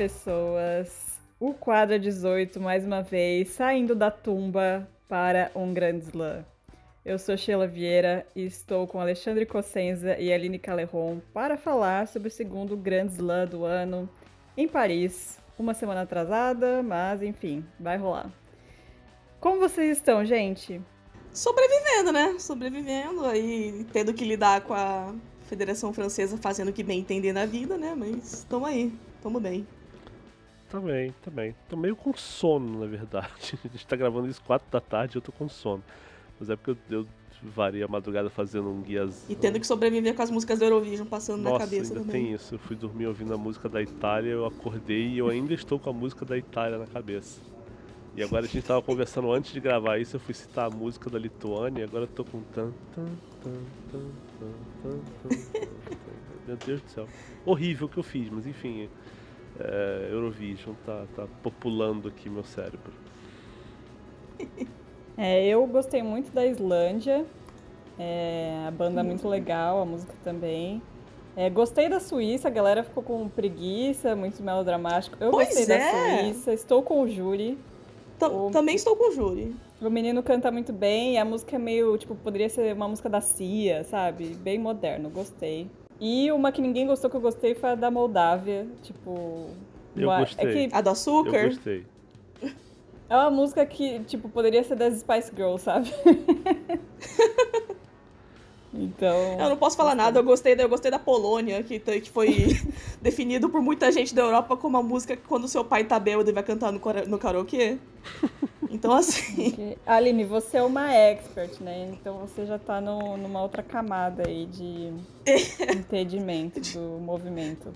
Pessoas! O quadro 18, mais uma vez, saindo da tumba para um grande slam. Eu sou Sheila Vieira e estou com Alexandre Cossenza e Aline Caleron para falar sobre o segundo grande slam do ano em Paris. Uma semana atrasada, mas enfim, vai rolar. Como vocês estão, gente? Sobrevivendo, né? Sobrevivendo aí, tendo que lidar com a Federação Francesa fazendo o que bem entender na vida, né? Mas tamo aí, tamo bem. Também, também. Tô meio com sono, na verdade. A gente tá gravando isso 4 da tarde e eu tô com sono. Mas é porque eu, eu varei a madrugada fazendo um guias. E tendo que sobreviver com as músicas do Eurovision passando Nossa, na cabeça ainda também. tem isso. Eu fui dormir ouvindo a música da Itália, eu acordei e eu ainda estou com a música da Itália na cabeça. E agora a gente tava conversando antes de gravar isso, eu fui citar a música da Lituânia, e agora eu tô com tan tan tan tan tan tan tan, tan. Meu Deus do céu. Horrível o que eu fiz, mas enfim. É, Eurovision tá, tá populando aqui meu cérebro. É, eu gostei muito da Islândia. É, a banda é muito legal, a música também. É, gostei da Suíça, a galera ficou com preguiça, muito melodramático. Eu Pois gostei é. da Suíça, estou com o júri. Ta- O- Também estou com o júri. O menino canta muito bem, e a música é meio, tipo, poderia ser uma música da Cia, sabe? Bem moderno, gostei. E uma que ninguém gostou que eu gostei foi a da Moldávia, tipo... Eu uma- gostei. É que A do açúcar. Eu gostei. é uma música que, tipo, poderia ser das Spice Girls, sabe? então... Eu não posso falar nada, eu gostei, da- eu gostei da Polônia, que, que foi definido por muita gente da Europa como a música que quando seu pai tá bêbado e vai cantar no, no karaokê. Então, assim, Aline, você é uma expert, né? Então você já tá no- numa outra camada aí de entendimento do movimento.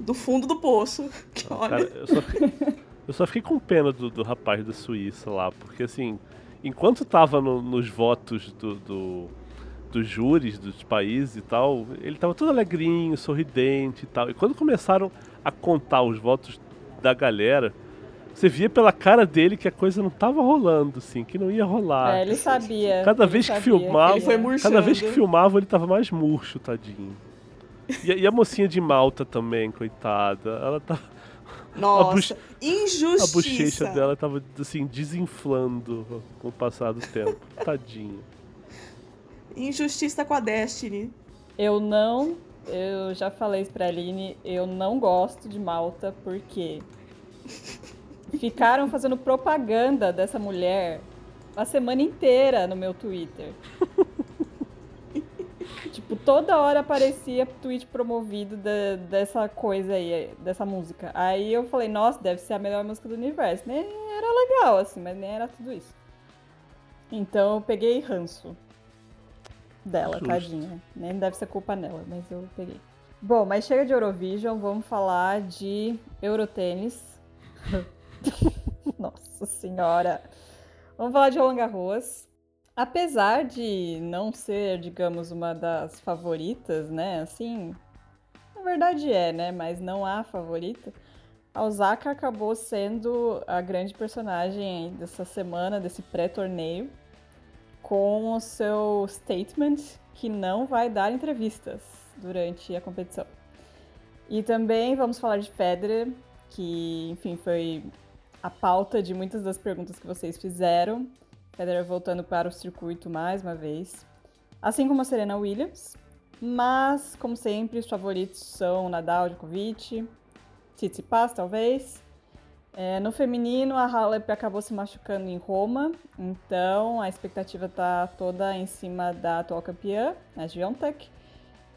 do fundo do poço. Que, olha, Cara, eu só, fiquei- eu só fiquei com pena do, do rapaz da Suíça lá, porque assim, enquanto tava no- nos votos do, do- dos júris dos países e tal, ele tava todo alegrinho, sorridente e tal. E quando começaram a contar os votos da galera, você via pela cara dele que a coisa não tava rolando, assim, que não ia rolar. É, ele sabia. Cada ele vez que sabia filmava- ele foi ia- murchando. Cada vez que filmava, ele tava mais murcho, tadinho. E, a- e a mocinha de Malta também, coitada. Ela tava. Nossa, buche- injustiça. A bochecha dela tava, assim, desinflando com o passar do tempo. Tadinha. Injustiça com a Destiny. Eu não. Eu já falei isso pra Aline, eu não gosto de Malta porque ficaram fazendo propaganda dessa mulher a semana inteira no meu Twitter. tipo, toda hora aparecia tweet promovido da- dessa coisa aí, dessa música. Aí eu falei, nossa, deve ser a melhor música do universo. Nem era legal, assim, mas nem era tudo isso. Então eu peguei ranço dela, Justo. tadinha. Nem deve ser culpa nela, mas eu peguei. Bom, mas chega de Eurovision, vamos falar de Eurotênis. Nossa senhora! Vamos falar de Roland Garros. Apesar de não ser, digamos, uma das favoritas, né? Assim, na verdade é, né? Mas não a favorita. A Osaka acabou sendo a grande personagem dessa semana, desse pré-torneio, com o seu statement que não vai dar entrevistas durante a competição. E também vamos falar de Federer, que, enfim, foi a pauta de muitas das perguntas que vocês fizeram. Federer voltando para o circuito mais uma vez. Assim como a Serena Williams. Mas, como sempre, os favoritos são Nadal, Djokovic, Tsitsipas, talvez. É, no feminino, a Halep acabou se machucando em Roma, então a expectativa tá toda em cima da atual campeã, a Giontek,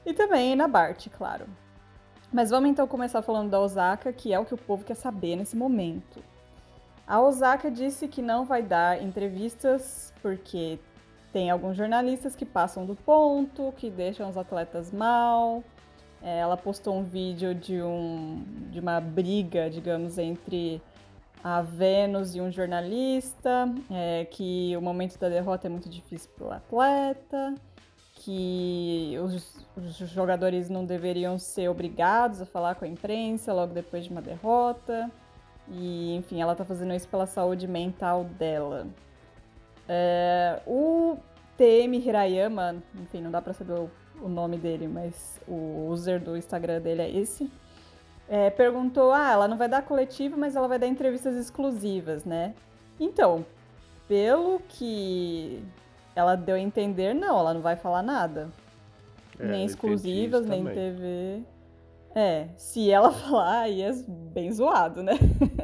e também na Bart, claro. Mas vamos então começar falando da Osaka, que é o que o povo quer saber nesse momento. A Osaka disse que não vai dar entrevistas porque tem alguns jornalistas que passam do ponto, que deixam os atletas mal. É, ela postou um vídeo de, um, de uma briga, digamos, entre a Vênus e um jornalista, é, que o momento da derrota é muito difícil para o atleta, que os, os jogadores não deveriam ser obrigados a falar com a imprensa logo depois de uma derrota. E, enfim, ela tá fazendo isso pela saúde mental dela. É, o TM Hirayama, enfim, não dá pra saber o, o nome dele, mas o user do Instagram dele é esse. é, perguntou: ah, ela não vai dar coletiva, mas ela vai dar entrevistas exclusivas, né? Então, pelo que ela deu a entender, não, ela não vai falar nada. É, nem exclusivas, nem também. TV. É, se ela falar, aí é bem zoado, né?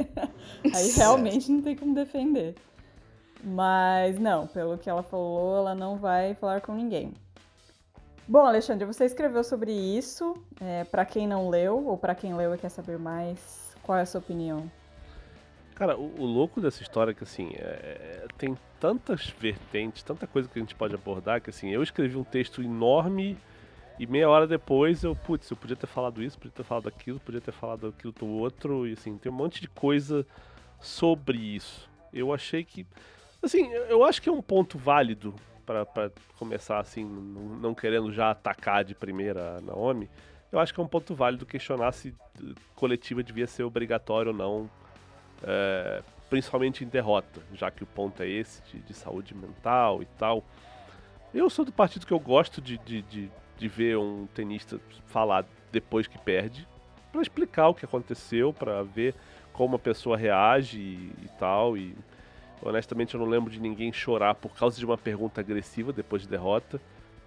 aí realmente não tem como defender. Mas não, pelo que ela falou, ela não vai falar com ninguém. Bom, Alexandre, você escreveu sobre isso. É, para quem não leu, ou para quem leu e quer saber mais, qual é a sua opinião? Cara, o, o louco dessa história é que, assim, é- tem tantas vertentes, tanta coisa que a gente pode abordar, que, assim, eu escrevi um texto enorme e meia hora depois eu, putz, eu podia ter falado isso, podia ter falado aquilo, podia ter falado aquilo do outro, e, assim, tem um monte de coisa sobre isso. Eu achei que, assim, eu- acho que é um ponto válido pra começar, assim, não, querendo já atacar de primeira a Naomi. Eu acho que é um ponto válido questionar se eh, coletiva devia ser obrigatório ou não é, principalmente em derrota, já que o ponto é esse de, de saúde mental e tal. Eu sou do partido que eu gosto de, de, de, de ver um tenista falar depois que perde, para explicar o que aconteceu, para ver como a pessoa reage e, e tal. E honestamente eu não lembro de ninguém chorar por causa de uma pergunta agressiva depois de derrota.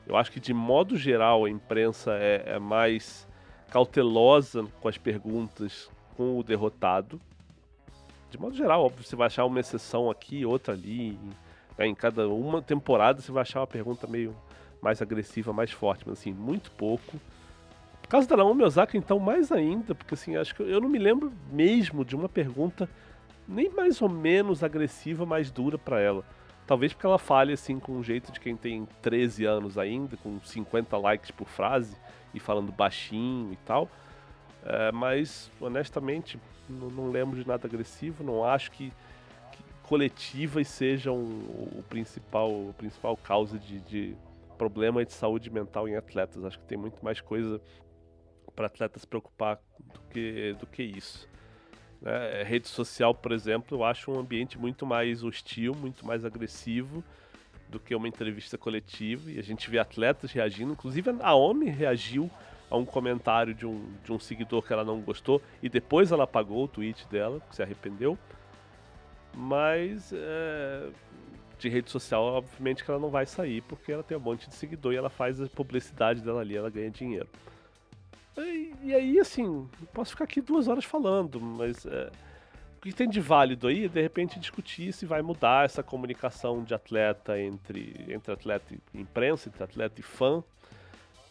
Eu acho que de modo geral a imprensa é, é mais cautelosa com as perguntas com o derrotado de modo geral, óbvio, você vai achar uma exceção aqui, outra ali. né, Em cada uma temporada você vai achar uma pergunta meio mais agressiva, mais forte, mas assim, muito pouco. Por causa da Naomi Osaka, então, mais ainda, porque assim, acho que eu não me lembro mesmo de uma pergunta nem mais ou menos agressiva, mais dura pra ela. Talvez porque ela fale assim com um jeito de quem tem 13 anos ainda, com 50 likes por frase e falando baixinho e tal. É, mas, honestamente, não, não lembro de nada agressivo. Não acho que, que coletivas sejam o, o principal, o principal causa de, de problema de saúde mental em atletas. Acho que tem muito mais coisa para atletas preocupar do que, do que isso. né? Rede social, por exemplo, eu acho um ambiente muito mais hostil, muito mais agressivo do que uma entrevista coletiva. E a gente vê atletas reagindo, inclusive a Naomi reagiu a um comentário de um, de um seguidor que ela não gostou e depois ela apagou o tweet dela, porque se arrependeu. Mas é, de rede social, obviamente que ela não vai sair, porque ela tem um monte de seguidor e ela faz a publicidade dela ali, ela ganha dinheiro. E, e aí, assim, posso ficar aqui duas horas falando, mas é, o que tem de válido aí é de repente discutir se vai mudar essa comunicação de atleta entre, entre atleta e imprensa, entre atleta e fã.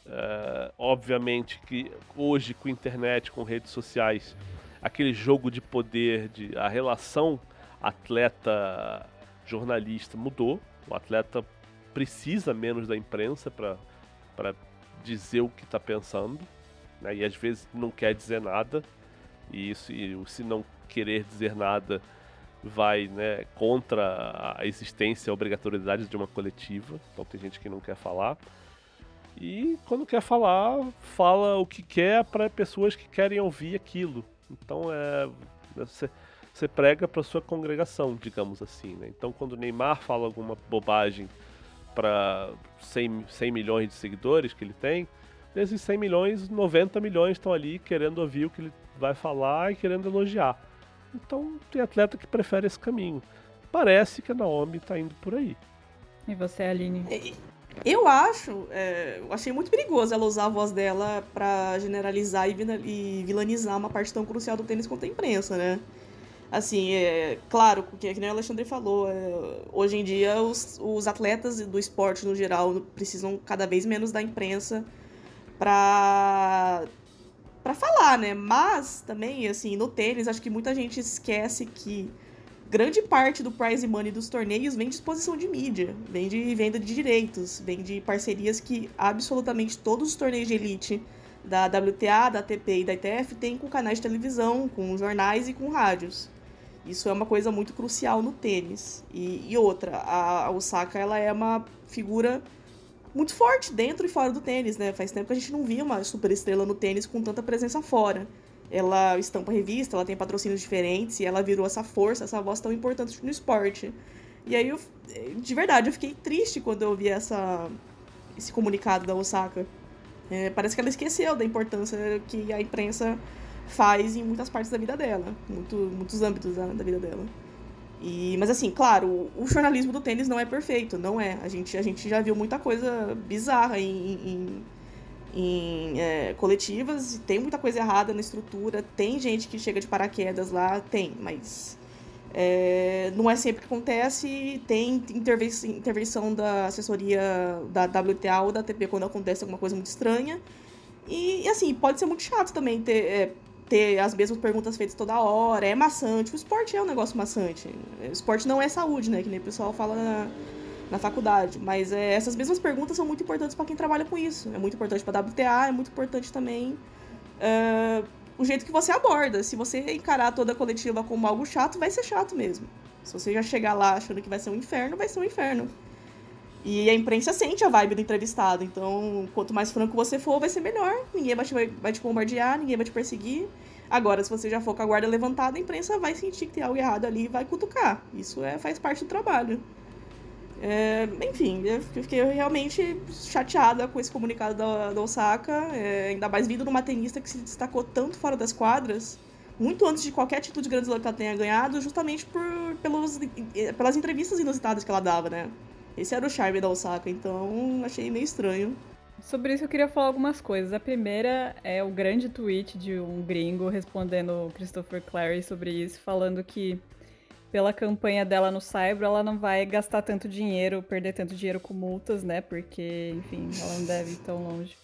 É, obviamente que hoje com internet, com redes sociais, aquele jogo de poder, de a relação atleta jornalista mudou. O atleta precisa menos da imprensa para dizer o que está pensando, né? e às vezes não quer dizer nada. E isso, e se não querer dizer nada, vai né, contra a existência, a obrigatoriedade de uma coletiva. Então tem gente que não quer falar. E quando quer falar, fala o que quer para pessoas que querem ouvir aquilo. Então é você, você prega para sua congregação, digamos assim. Né? Então quando o Neymar fala alguma bobagem para 100, 100 milhões de seguidores que ele tem, desses 100 milhões, 90 milhões estão ali querendo ouvir o que ele vai falar e querendo elogiar. Então tem atleta que prefere esse caminho. Parece que a Naomi está indo por aí. E você, Aline? Eu acho, é, eu achei muito perigoso ela usar a voz dela pra generalizar e, e vilanizar uma parte tão crucial do tênis contra a imprensa, né? Assim, é claro, que, que nem o Alexandre falou, é, hoje em dia os, os atletas do esporte no geral precisam cada vez menos da imprensa pra, pra falar, né? Mas também, assim, no tênis, acho que muita gente esquece que grande parte do prize money dos torneios vem de exposição de mídia, vem de venda de direitos, vem de parcerias que absolutamente todos os torneios de elite da WTA, da ATP e da ITF têm com canais de televisão, com jornais e com rádios. Isso é uma coisa muito crucial no tênis. E, e outra, a, Osaka ela é uma figura muito forte dentro e fora do tênis, né? Faz tempo que a gente não via uma super estrela no tênis com tanta presença fora. Ela estampa revista, ela tem patrocínios diferentes e ela virou essa força, essa voz tão importante no esporte. E aí, eu, de verdade, eu fiquei triste quando eu vi essa, esse comunicado da Osaka. É, parece que ela esqueceu da importância que a imprensa faz em muitas partes da vida dela, muito, muitos âmbitos da, da vida dela. E, mas assim, claro, o, jornalismo do tênis não é perfeito, não é. A gente, a gente já viu muita coisa bizarra em, em, em é, coletivas, tem muita coisa errada na estrutura, tem gente que chega de paraquedas lá, tem, mas é, não é sempre que acontece, tem intervenção, intervenção da assessoria da WTA ou da ATP quando acontece alguma coisa muito estranha. E, e assim, pode ser muito chato também ter, é, ter as mesmas perguntas feitas toda hora, é maçante. O esporte é um negócio maçante. O esporte não é saúde, né? Que nem o pessoal fala na, na faculdade. Mas é, essas mesmas perguntas são muito importantes para quem trabalha com isso. É muito importante para WTA, é muito importante também uh, o jeito que você aborda. Se você encarar toda a coletiva como algo chato, vai ser chato mesmo. Se você já chegar lá achando que vai ser um inferno, vai ser um inferno. E a imprensa sente a vibe do entrevistado. Então, quanto mais franco você for, vai ser melhor. Ninguém vai te, vai te bombardear, ninguém vai te perseguir. Agora, se você já for com a guarda levantada, a imprensa vai sentir que tem algo errado ali e vai cutucar. Isso é, faz parte do trabalho. É, enfim, eu fiquei realmente chateada com esse comunicado da, da Osaka, é, ainda mais vindo numa tenista que se destacou tanto fora das quadras, muito antes de qualquer título de Grand Slam que ela tenha ganhado, justamente por, pelos, pelas entrevistas inusitadas que ela dava, né? Esse era o charme da Osaka, então achei meio estranho. Sobre isso eu queria falar algumas coisas. A primeira é o grande tweet de um gringo respondendo Christopher Clary sobre isso, falando que pela campanha dela no Cyber, ela não vai gastar tanto dinheiro, perder tanto dinheiro com multas, né? Porque, enfim, ela não deve ir tão longe.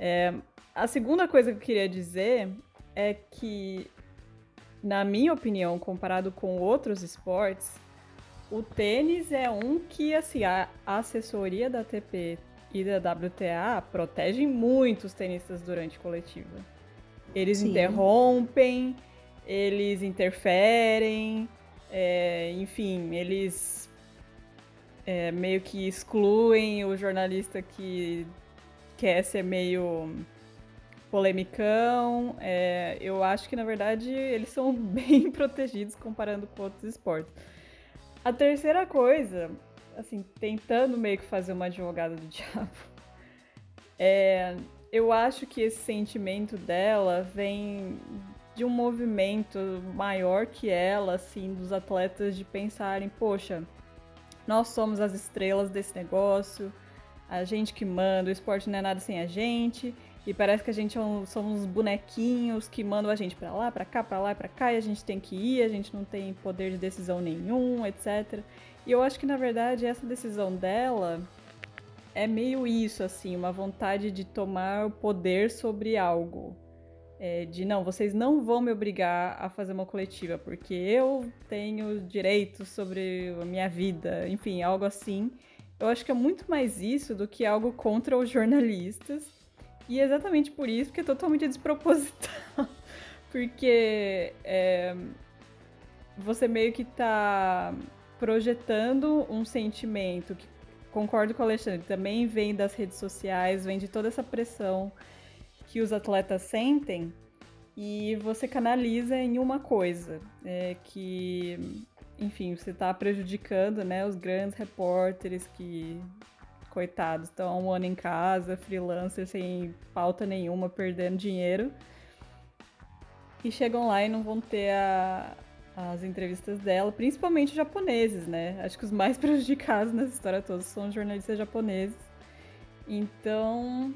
É, a segunda coisa que eu queria dizer é que, na minha opinião, comparado com outros esportes, o tênis é um que, assim, a assessoria da ATP e da WTA protegem muito os tenistas durante coletiva. Eles Sim. interrompem, eles interferem, é, enfim, eles é, meio que excluem o jornalista que quer ser meio polemicão. É, eu acho que, na verdade, eles são bem protegidos comparando com outros esportes. A terceira coisa, assim, tentando meio que fazer uma advogada do diabo, é, eu acho que esse sentimento dela vem de um movimento maior que ela, assim, dos atletas de pensarem, poxa, nós somos as estrelas desse negócio, a gente que manda, o esporte não é nada sem a gente, e parece que a gente é um, somos bonequinhos que mandam a gente para lá, para cá, para lá para cá, e a gente tem que ir, a gente não tem poder de decisão nenhum, etc. E eu acho que na verdade essa decisão dela é meio isso, assim, uma vontade de tomar o poder sobre algo. É, de não, vocês não vão me obrigar a fazer uma coletiva, porque eu tenho direitos sobre a minha vida, enfim, algo assim. Eu acho que é muito mais isso do que algo contra os jornalistas e é exatamente por isso que é totalmente desproposital. Porque é, você meio que tá projetando um sentimento que concordo com o Alexandre, também vem das redes sociais, vem de toda essa pressão que os atletas sentem e você canaliza em uma coisa, é, que, enfim, você está prejudicando né, os grandes repórteres que coitados, estão há um ano em casa, freelancer, sem pauta nenhuma, perdendo dinheiro. E chegam lá e não vão ter a, as entrevistas dela, principalmente japoneses, né? Acho que os mais prejudicados nessa história toda são jornalistas japoneses. Então,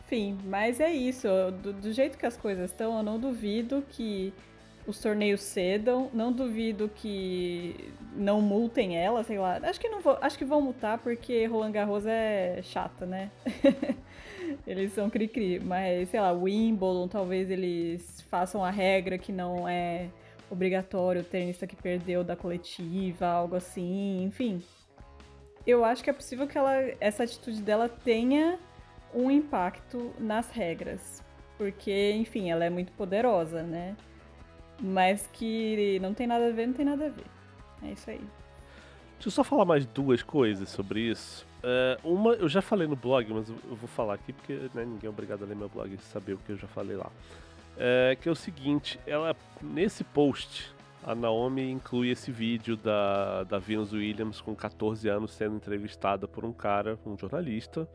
enfim, mas é isso. Do, do jeito que as coisas estão, eu não duvido que os torneios cedam. Não duvido que não multem ela, sei lá. Acho que não vou, acho que vão multar porque Roland Garros é chata, né? eles são cri-cri, mas sei lá, Wimbledon talvez eles façam a regra que não é obrigatório o tenista que perdeu da coletiva, algo assim, enfim. Eu acho que é possível que ela, essa atitude dela tenha um impacto nas regras, porque, enfim, ela é muito poderosa, né? Mas que não tem nada a ver, não tem nada a ver. É isso aí. Deixa eu só falar mais duas coisas sobre isso. Uh, uma, eu já falei no blog, mas eu vou falar aqui porque né, ninguém é obrigado a ler meu blog e saber o que eu já falei lá. Uh, que é o seguinte, ela nesse post a Naomi inclui esse vídeo da, da Venus Williams com 14 anos sendo entrevistada por um cara, um jornalista,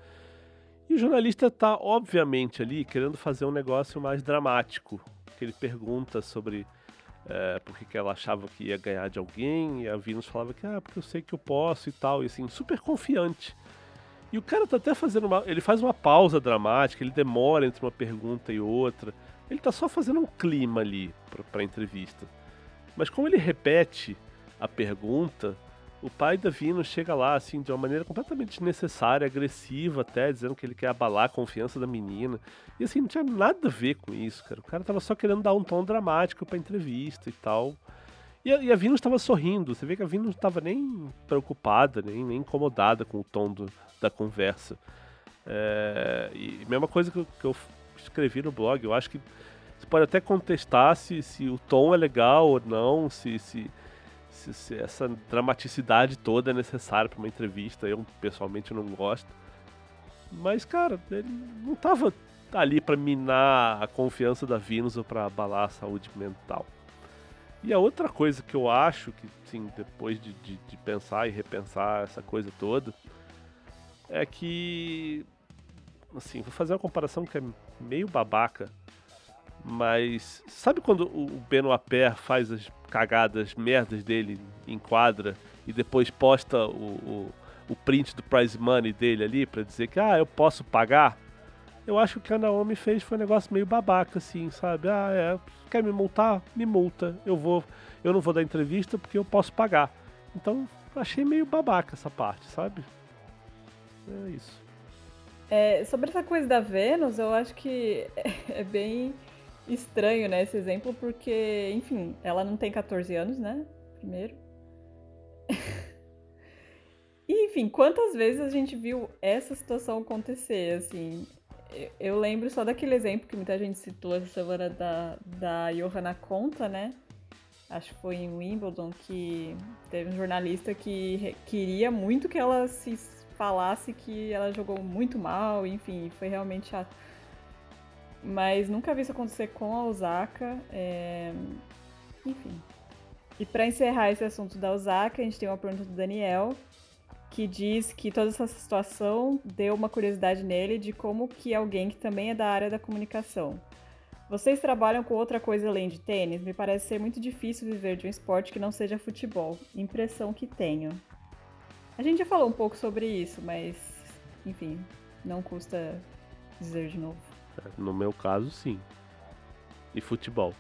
E o jornalista tá, obviamente, ali querendo fazer um negócio mais dramático. Que ele pergunta sobre é, por que ela achava que ia ganhar de alguém, e a Venus falava que, ah, porque eu sei que eu posso e tal, e assim, super confiante. E o cara tá até fazendo uma. Ele faz uma pausa dramática, ele demora entre uma pergunta e outra. Ele tá só fazendo um clima ali pra, pra entrevista. Mas como ele repete a pergunta, o pai da Vino chega lá, assim, de uma maneira completamente desnecessária, agressiva até, dizendo que ele quer abalar a confiança da menina. E assim, não tinha nada a ver com isso, cara. O cara tava só querendo dar um tom dramático pra entrevista e tal. E a, e a Venus estava sorrindo. Você vê que a Venus não estava nem preocupada, nem, nem incomodada com o tom do, da conversa. É, e mesma coisa que eu, que eu escrevi no blog, eu acho que você pode até contestar se, se o tom é legal ou não, se, se, se, se essa dramaticidade toda é necessária para uma entrevista. Eu, pessoalmente, não gosto. Mas, cara, ele não estava ali para minar a confiança da Venus ou para abalar a saúde mental. E a outra coisa que eu acho que, sim, depois de, de, de pensar e repensar essa coisa toda, é que. Assim, vou fazer uma comparação que é meio babaca, mas sabe quando o Benoit Paire faz as cagadas, merdas dele em quadra e depois posta o, o, o print do prize money dele ali para dizer que, ah, eu posso pagar? Eu acho que a Naomi fez foi um negócio meio babaca, assim, sabe? Ah, é, quer me multar? Me multa. Eu vou, eu não vou dar entrevista porque eu posso pagar. Então, achei meio babaca essa parte, sabe? É isso. É, sobre essa coisa da Vênus, eu acho que é bem estranho, né, esse exemplo, porque, enfim, ela não tem 14 anos, né? Primeiro. e, enfim, quantas vezes a gente viu essa situação acontecer, assim? Eu lembro só daquele exemplo que muita gente citou essa semana da, da Johanna Conta, né? Acho que foi em Wimbledon que teve um jornalista que queria muito que ela se falasse que ela jogou muito mal, enfim, foi realmente chato. Mas nunca vi isso acontecer com a Osaka. É... Enfim. E para encerrar esse assunto da Osaka, a gente tem uma pergunta do Daniel, que diz que toda essa situação deu uma curiosidade nele de como que alguém que também é da área da comunicação. Vocês trabalham com outra coisa além de tênis? Me parece ser muito difícil viver de um esporte que não seja futebol. Impressão que tenho. A gente já falou um pouco sobre isso, mas, enfim, não custa dizer de novo. No meu caso, sim. E futebol.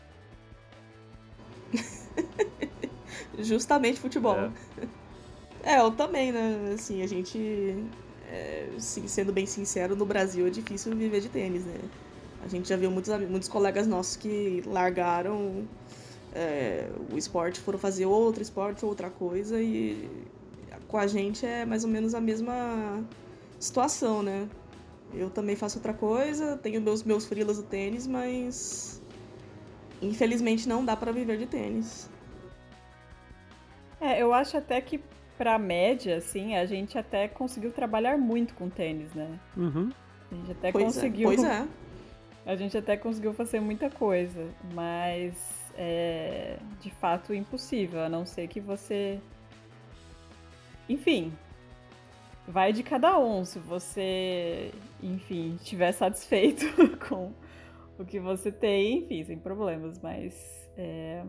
Justamente futebol. É. é. eu também, né? Assim, a gente. É, sendo bem sincero, no Brasil é difícil viver de tênis, né? A gente já viu muitos, muitos colegas nossos que largaram é, o esporte, foram fazer outro esporte, outra coisa, e com a gente é mais ou menos a mesma situação, né? Eu também faço outra coisa, tenho meus, meus frilas do tênis, mas infelizmente não dá para viver de tênis. É, eu acho até que pra média, assim, a gente até conseguiu trabalhar muito com tênis, né? Uhum. A gente até pois é, conseguiu. É, pois é. A gente até conseguiu fazer muita coisa, mas é de fato impossível, a não ser que você. Enfim, vai de cada um. Se você, enfim, estiver satisfeito com o que você tem, enfim, sem problemas. Mas, é...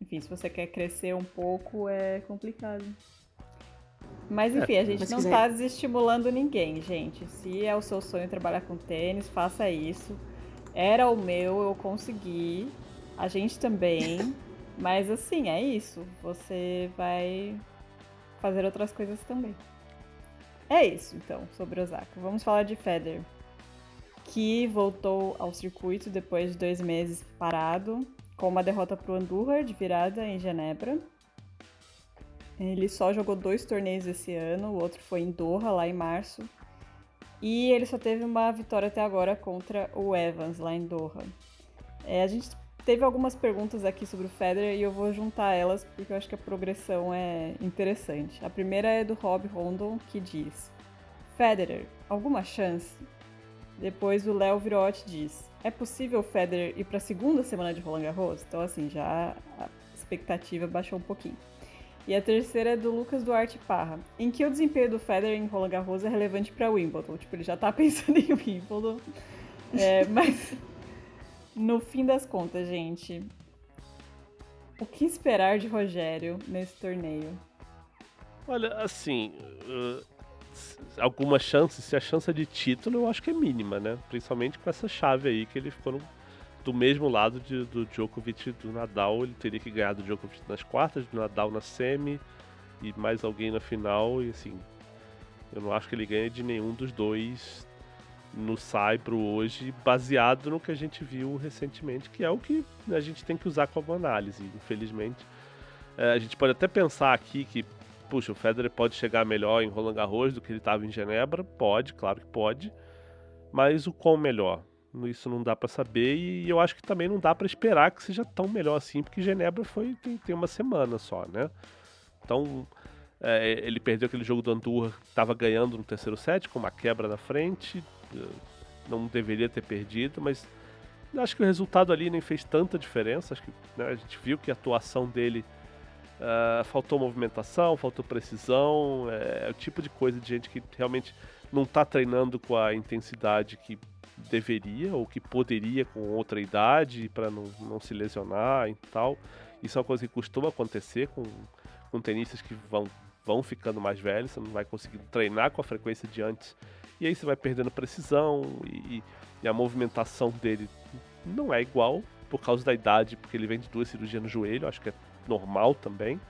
enfim, se você quer crescer um pouco, é complicado. Mas enfim, a é, gente não está desestimulando ninguém, gente. Se é o seu sonho trabalhar com tênis, faça isso. Era o meu, eu consegui. A gente também. Mas assim, é isso. Você vai fazer outras coisas também. É isso, então, sobre Osaka. Vamos falar de Federer, que voltou ao circuito depois de dois meses parado, com uma derrota para o Andorra de virada em Genebra. Ele só jogou dois torneios esse ano, o outro foi em Doha, lá em março. E ele só teve uma vitória até agora contra o Evans, lá em Doha. É, a gente teve algumas perguntas aqui sobre o Federer e eu vou juntar elas porque eu acho que a progressão é interessante. A primeira é do Rob Rondon, que diz: Federer, alguma chance? Depois o Léo Virotti diz: É possível o Federer ir para a segunda semana de Roland Garros? Então, assim, já a expectativa baixou um pouquinho. E a terceira é do Lucas Duarte Parra. Em que o desempenho do Federer em Roland Garros é relevante para Wimbledon? Tipo, ele já tá pensando em Wimbledon. É, mas no fim das contas, gente, o que esperar de Rogério nesse torneio? Olha, assim, uh, alguma chance, se a chance de título, eu acho que é mínima, né? Principalmente com essa chave aí que ele ficou no, do mesmo lado de, do Djokovic do Nadal. Ele teria que ganhar do Djokovic nas quartas, do Nadal na semi e mais alguém na final. E assim, eu não acho que ele ganha de nenhum dos dois no Saibro hoje, baseado no que a gente viu recentemente, que é o que a gente tem que usar como análise, infelizmente. É, a gente pode até pensar aqui que, puxa, o Federer pode chegar melhor em Roland Garros do que ele estava em Genebra, pode, claro que pode, mas o quão melhor? Isso não dá para saber e eu acho que também não dá para esperar que seja tão melhor assim, porque Genebra foi tem, tem uma semana só, né? Então, é, ele perdeu aquele jogo do Andorra, estava ganhando no terceiro set, com uma quebra na frente, não deveria ter perdido, mas acho que o resultado ali nem fez tanta diferença. Acho que né, a gente viu que a atuação dele uh, faltou movimentação, faltou precisão, é, é, o tipo de coisa de gente que realmente não está treinando com a intensidade que deveria ou que poderia com outra idade para não, não se lesionar e tal. Isso é uma coisa que costuma acontecer com, com tenistas que vão, vão ficando mais velhos, você não vai conseguir treinar com a frequência de antes e aí você vai perdendo precisão e, e a movimentação dele não é igual por causa da idade, porque ele vem de duas cirurgias no joelho, acho que é normal também.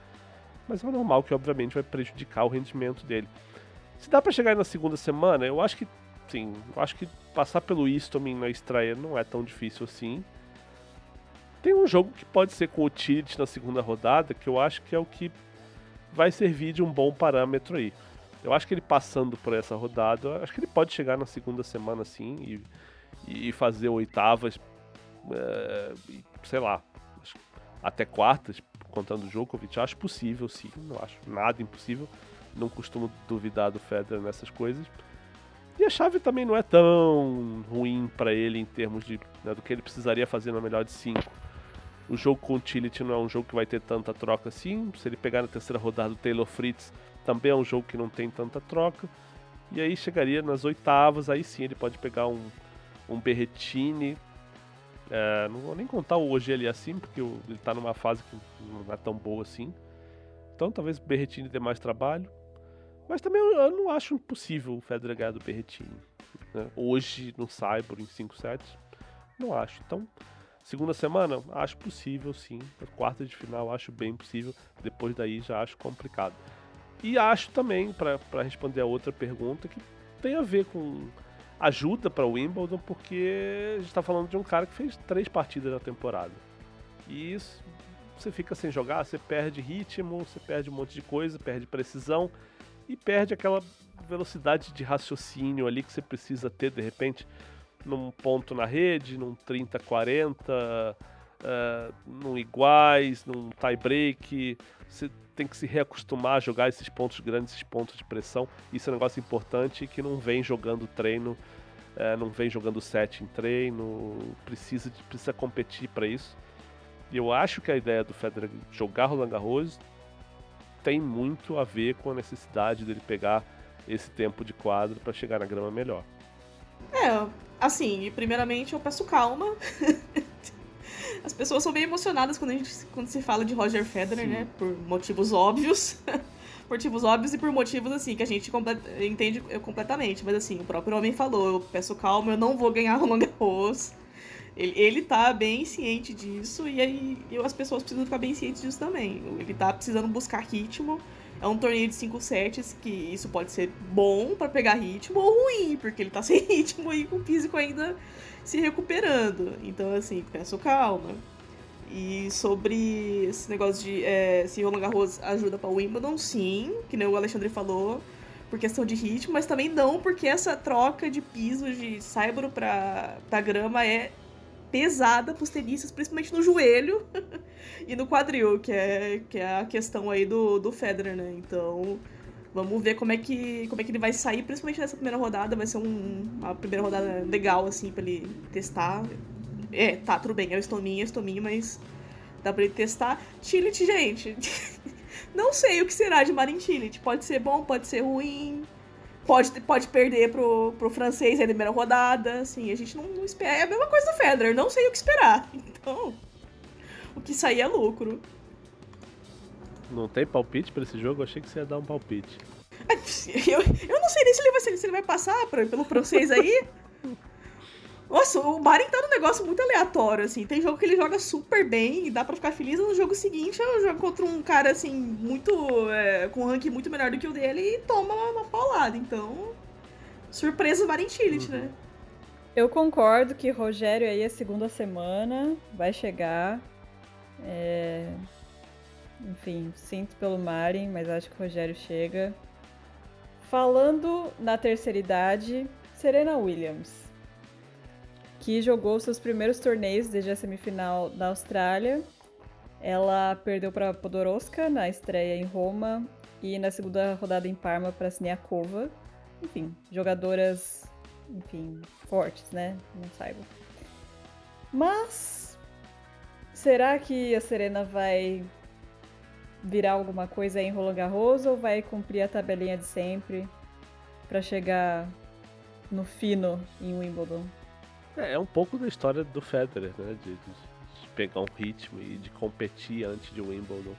Mas é normal que obviamente vai prejudicar o rendimento dele. Se dá para chegar na segunda semana, eu acho que sim, eu acho que passar pelo Istomin na estreia não é tão difícil assim. Tem um jogo que pode ser com o Tirit na segunda rodada, que eu acho que é o que vai servir de um bom parâmetro aí. Eu acho que ele passando por essa rodada, acho que ele pode chegar na segunda semana assim e, e fazer oitavas, é, sei lá, até quartas, contando o Djokovic. Acho possível, sim. Não acho nada impossível. Não costumo duvidar do Federer nessas coisas. E a chave também não é tão ruim para ele em termos de né, do que ele precisaria fazer na melhor de cinco. O jogo com o Tillit não é um jogo que vai ter tanta troca assim. Se ele pegar na terceira rodada o Taylor Fritz, também é um jogo que não tem tanta troca. E aí chegaria nas oitavas, aí sim ele pode pegar um, um Berretini. É, não vou nem contar o hoje ele assim, porque ele está numa fase que não é tão boa assim. Então talvez o Berretini dê mais trabalho. Mas também eu, eu não acho impossível o Federer ganhar do Berretini. Né? Hoje no Cyber em 5 sets. Não acho. Então, segunda semana, acho possível sim. quarta de final, acho bem possível. Depois daí já acho complicado. E acho também, para responder a outra pergunta, que tem a ver com ajuda para o Wimbledon, porque a gente está falando de um cara que fez três partidas na temporada. E isso, você fica sem jogar, você perde ritmo, você perde um monte de coisa, perde precisão e perde aquela velocidade de raciocínio ali que você precisa ter de repente num ponto na rede, num 30-40, uh, num iguais, num tie break. Você tem que se reacostumar a jogar esses pontos grandes, esses pontos de pressão. Isso é um negócio importante que não vem jogando treino, é, não vem jogando set em treino, precisa, de, precisa competir para isso. E eu acho que a ideia do Federer jogar Roland Garros tem muito a ver com a necessidade dele pegar esse tempo de quadro para chegar na grama melhor. É, assim, primeiramente eu peço calma. As pessoas são bem emocionadas quando, a gente, quando se fala de Roger Federer, Sim. né? Por motivos óbvios. por motivos óbvios e por motivos, assim, que a gente entende completamente. Mas, assim, o próprio homem falou: eu peço calma, eu não vou ganhar Roland Garros. Ele, ele tá bem ciente disso e aí eu, as pessoas precisam ficar bem cientes disso também. Ele tá precisando buscar ritmo. É um torneio de 5 sets que isso pode ser bom para pegar ritmo ou ruim, porque ele tá sem ritmo e com o físico ainda se recuperando. Então, assim, peço calma. E sobre esse negócio de é, se Roland Garros ajuda para o Wimbledon, sim, que nem o Alexandre falou, por questão de ritmo, mas também não porque essa troca de piso de saibro para grama é pesada pros tenistas, principalmente no joelho e no quadril, que é, que é a questão aí do, do Federer, né? Então, Vamos ver como é que, como é que ele vai sair, principalmente nessa primeira rodada. Vai ser um, uma primeira rodada legal, assim, pra ele testar. É, tá, tudo bem, é o Estominho, é o Estominho, mas dá pra ele testar. Tillit, gente. Não sei o que será de Marin Cilic. Pode ser bom, pode ser ruim. Pode, pode perder pro, pro francês aí na primeira rodada. Assim, a gente não, não espera. É a mesma coisa do Federer. Não sei o que esperar. Então, o que sair é lucro. Não tem palpite pra esse jogo? Eu achei que você ia dar um palpite. Eu, eu não sei nem se ele vai, se ele vai passar pra, pelo francês aí. Nossa, o Marin tá num negócio muito aleatório, assim. Tem jogo que ele joga super bem e dá pra ficar feliz, e no jogo seguinte eu jogo contra um cara, assim, muito. É, com um ranking muito melhor do que o dele e toma uma, uma paulada. Então. Surpresa Marin Chilit, uhum. né? Eu concordo que Rogério aí é segunda semana, vai chegar. É... Enfim, sinto pelo Marin, mas acho que o Rogério chega. Falando na terceira idade, Serena Williams que jogou seus primeiros torneios desde a semifinal da Austrália. Ela perdeu para Podoroska na estreia em Roma e na segunda rodada em Parma para Siniakova. Enfim, jogadoras, enfim, fortes, né? Não saiba. Mas será que a Serena vai virar alguma coisa em Roland Garros ou vai cumprir a tabelinha de sempre para chegar no fino em Wimbledon? É, é um pouco da história do Federer, né? De, de, de, pegar um ritmo e de competir antes de Wimbledon.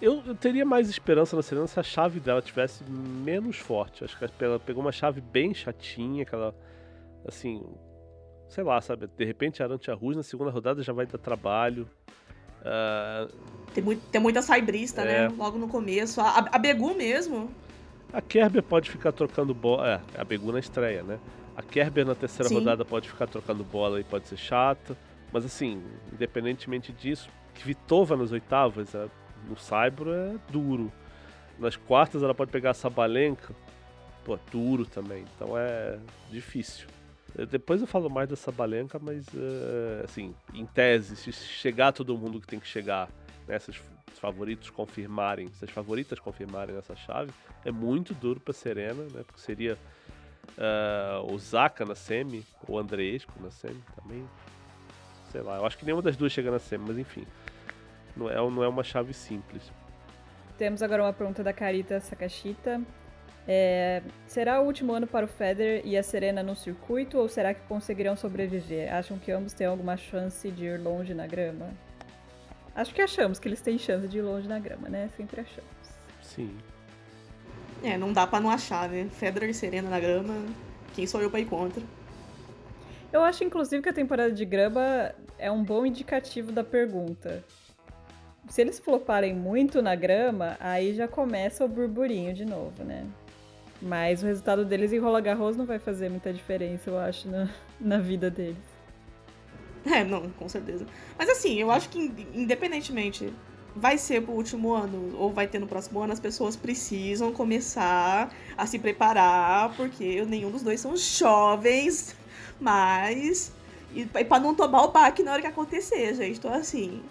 Eu, eu, teria mais esperança na Serena se a chave dela tivesse menos forte. Acho que ela pegou uma chave bem chatinha, aquela. Assim. Sei lá, sabe? De repente a Arantia Rus na segunda rodada já vai dar trabalho. Uh... Tem, muito, tem muita saibrista, né? é. né? Logo no começo. A, a Begu mesmo. A Kerber pode ficar trocando bola. É, a Begu na estreia, né? A Kerber na terceira Sim. rodada pode ficar trocando bola e pode ser chata. Mas assim, independentemente disso, Kvitova nas oitavas, é, no Saibro é duro. Nas quartas ela pode pegar a Sabalenka, pô, duro também. Então é difícil. Depois eu falo mais da Sabalenka, mas uh, assim, em tese, se chegar todo mundo que tem que chegar, né, esses favoritos confirmarem, se as favoritas confirmarem essa chave, é muito duro para Serena, né? Porque seria Uh, o Zaka na semi, o Andreesco na semi também. Sei lá, eu acho que nenhuma das duas chega na semi, mas enfim. Não é, não é uma chave simples. Temos agora uma pergunta da Carita Sakashita. É, será o último ano para o Federer e a Serena no circuito ou será que conseguirão sobreviver? Acham que ambos têm alguma chance de ir longe na grama? Acho que achamos que eles têm chance de ir longe na grama, né? Sempre achamos. Sim. É, não dá para não achar, né? Federer e Serena na grama, quem sou eu pra ir contra? Eu acho, inclusive, que a temporada de grama é um bom indicativo da pergunta. Se eles floparem muito na grama, aí já começa o burburinho de novo, né? Mas o resultado deles em Rola não vai fazer muita diferença, eu acho, na, na vida deles. É, não, com certeza. Mas assim, eu acho que independentemente vai ser pro último ano ou vai ter no próximo ano, as pessoas precisam começar a se preparar, porque nenhum dos dois são jovens, mas. E, e pra não tomar o baque na hora que acontecer, gente. Então, assim.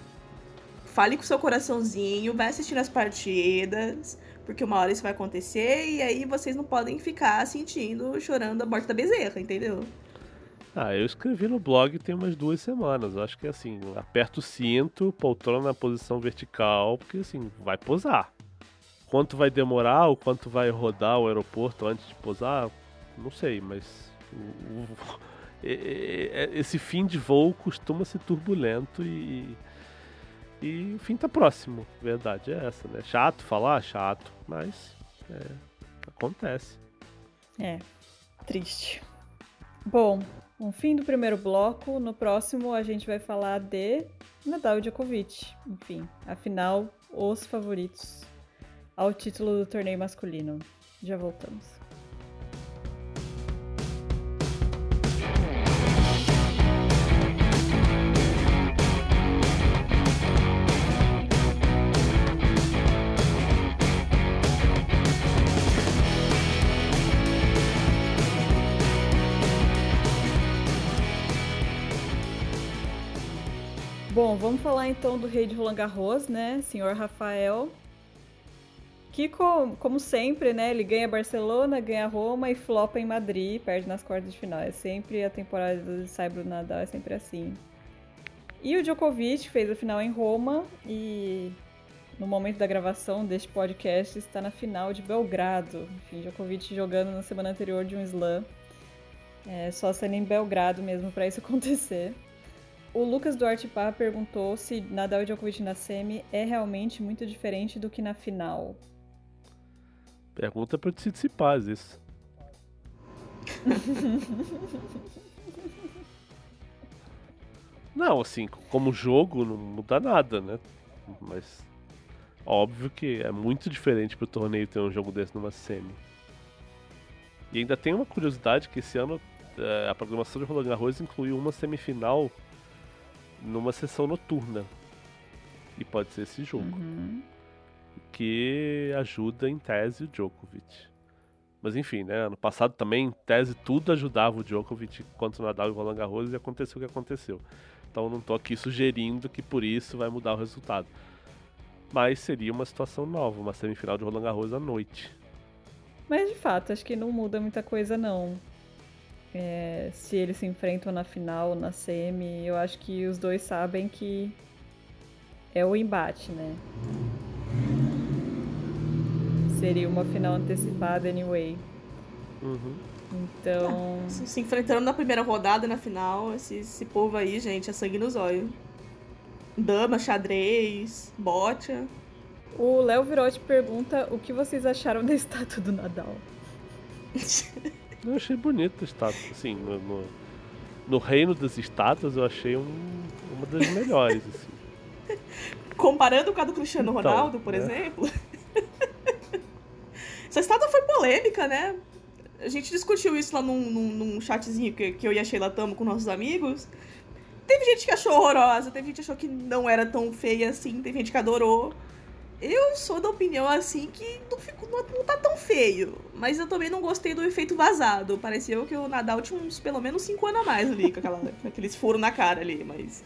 Fale com seu coraçãozinho, vai assistindo as partidas, porque uma hora isso vai acontecer e aí vocês não podem ficar sentindo, chorando a morte da bezerra, entendeu? Ah, eu escrevi no blog tem umas duas semanas. Acho que assim, aperta o cinto, poltrona na posição vertical, porque assim, vai posar. Quanto vai demorar ou quanto vai rodar o aeroporto antes de posar, não sei, mas esse fim de voo costuma ser turbulento e, e o fim tá próximo. Verdade é essa, né? Chato falar, chato, mas é, acontece. É, triste. Bom, um fim do primeiro bloco. No próximo a gente vai falar de Nadal Djokovic. Enfim, afinal, os favoritos ao título do torneio masculino. Já voltamos. Vamos falar então do rei de Roland Garros, né, senhor Rafael. Que, com, como sempre, né, ele ganha Barcelona, ganha Roma e flopa em Madrid, perde nas quartas de final. É sempre a temporada do Saibro Nadal, é sempre assim. E o Djokovic fez a final em Roma e no momento da gravação deste podcast, está na final de Belgrado. Enfim, Djokovic jogando na semana anterior de um slam. É só sendo em Belgrado mesmo para isso acontecer. O Lucas Duarte Pá perguntou se Nadal e Djokovic na semi é realmente muito diferente do que na final. Pergunta para o Tsitsipas isso. não, assim, como jogo não muda nada, né? Mas óbvio que é muito diferente pro torneio ter um jogo desse numa semi. E ainda tem uma curiosidade que esse ano é, a programação de Roland Garros incluiu uma semifinal numa sessão noturna. E pode ser esse jogo. Uhum. Que ajuda em tese o Djokovic. Mas enfim, né? Ano passado também, em tese, tudo ajudava o Djokovic contra o Nadal e o Roland Garros e aconteceu o que aconteceu. Então não tô aqui sugerindo que por isso vai mudar o resultado. Mas seria uma situação nova, uma semifinal de Roland Garros à noite. Mas de fato, acho que não muda muita coisa não. É, se eles se enfrentam na final, na semi, eu acho que os dois sabem que é o embate, né? seria uma final antecipada anyway. Uhum. Então. É, se, se, enfrentando na primeira rodada na final, esse, esse povo aí, gente, é sangue nos olhos. Dama, xadrez, bote. O Léo Virotti pergunta o que vocês acharam da estátua do Nadal. eu achei bonita a estátua, assim, no, no, no, reino das estátuas eu achei um, uma das melhores, assim. Comparando com a do Cristiano então, Ronaldo, por é. exemplo. Essa estátua foi polêmica, né? A gente discutiu isso lá num, num, num chatzinho que, que eu e a Sheila tamo com nossos amigos. Teve gente que achou horrorosa, teve gente que achou que não era tão feia assim, teve gente que adorou. Eu sou da opinião assim que não, fico, não, não tá tão feio. Mas eu também não gostei do efeito vazado. Pareceu que o Nadal tinha uns pelo menos 5 anos a mais ali, com, aquela, aqueles furos na cara ali. Mas,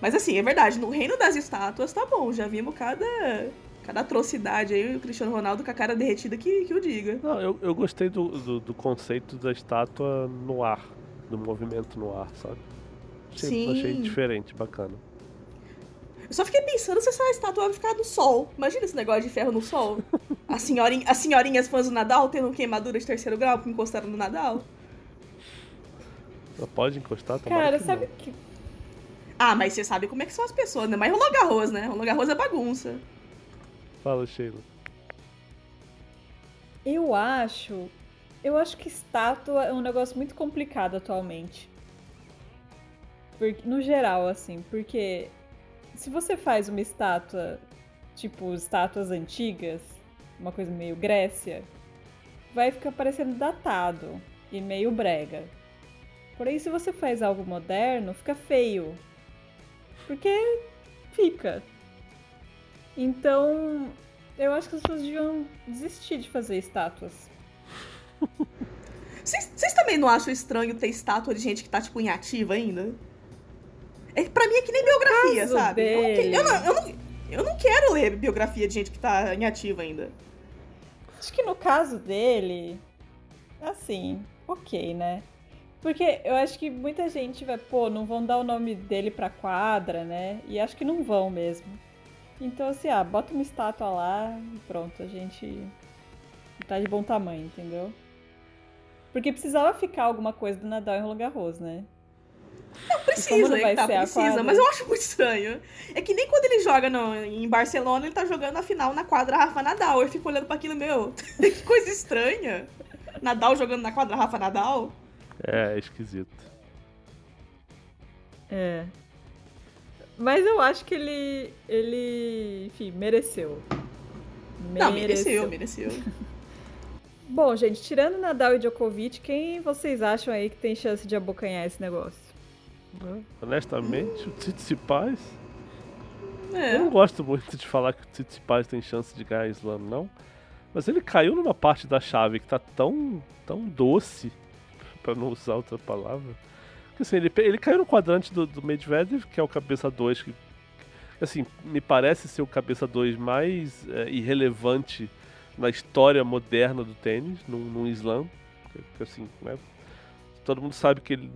mas assim, é verdade, no reino das estátuas tá bom. Já vimos cada cada atrocidade aí, o Cristiano Ronaldo com a cara derretida que, que o diga. Não, eu, eu gostei do, do, do conceito da estátua no ar, do movimento no ar, sabe? Achei, Sim. achei diferente, bacana. Eu só fiquei pensando se essa estátua vai ficar no sol. Imagina esse negócio de ferro no sol. As, senhorinha, as senhorinhas fãs do Nadal tendo queimadura de terceiro grau porque encostaram no Nadal. Ela pode encostar, tá Cara, sabe que... Ah, mas você sabe como é que são as pessoas, né? Mas Roland Garros, né? Roland Garros é bagunça. Fala, Sheila. Eu acho. Eu acho que estátua é um negócio muito complicado atualmente. Porque, no geral, assim, porque se você faz uma estátua, tipo estátuas antigas, uma coisa meio Grécia, vai ficar parecendo datado e meio brega. Porém, se você faz algo moderno, fica feio. Porque fica. Então, eu acho que as pessoas deviam desistir de fazer estátuas. Vocês também não acham estranho ter estátua de gente que tá, tipo, em ativa ainda? É, pra mim é que nem biografia, sabe? Dele... Eu, não, eu, não, eu não quero ler biografia de gente que tá em ativa ainda. Acho que no caso dele, assim, ok, né? Porque eu acho que muita gente vai, pô, não vão dar o nome dele pra quadra, né? E acho que não vão mesmo. Então, assim, ah, bota uma estátua lá e pronto, a gente tá de bom tamanho, entendeu? Porque precisava ficar alguma coisa do Nadal em Roland Garros, né? Não precisa, não vai tá, ser precisa, mas eu acho muito estranho. É que nem quando ele joga no, em Barcelona, ele tá jogando a final na quadra Rafa Nadal. Eu fico olhando para aquilo, meu, que coisa estranha. Nadal jogando na quadra Rafa Nadal. É, é esquisito. É. Mas eu acho que ele. ele. Enfim, mereceu. Não, mereceu, mereceu. Bom, gente, tirando Nadal e Djokovic, quem vocês acham aí que tem chance de abocanhar esse negócio? Honestamente, o Tsitsipas. É. Eu não gosto muito de falar que o Tsitsipas tem chance de ganhar Slam, não. Mas ele caiu numa parte da chave que tá tão, tão doce, para não usar outra palavra, porque assim, ele, ele caiu no quadrante do, do Medvedev, que é o cabeça 2, que assim, me parece ser o cabeça 2 mais é, irrelevante na história moderna do tênis, num, num slam. Que, assim, né? Todo mundo sabe que ele,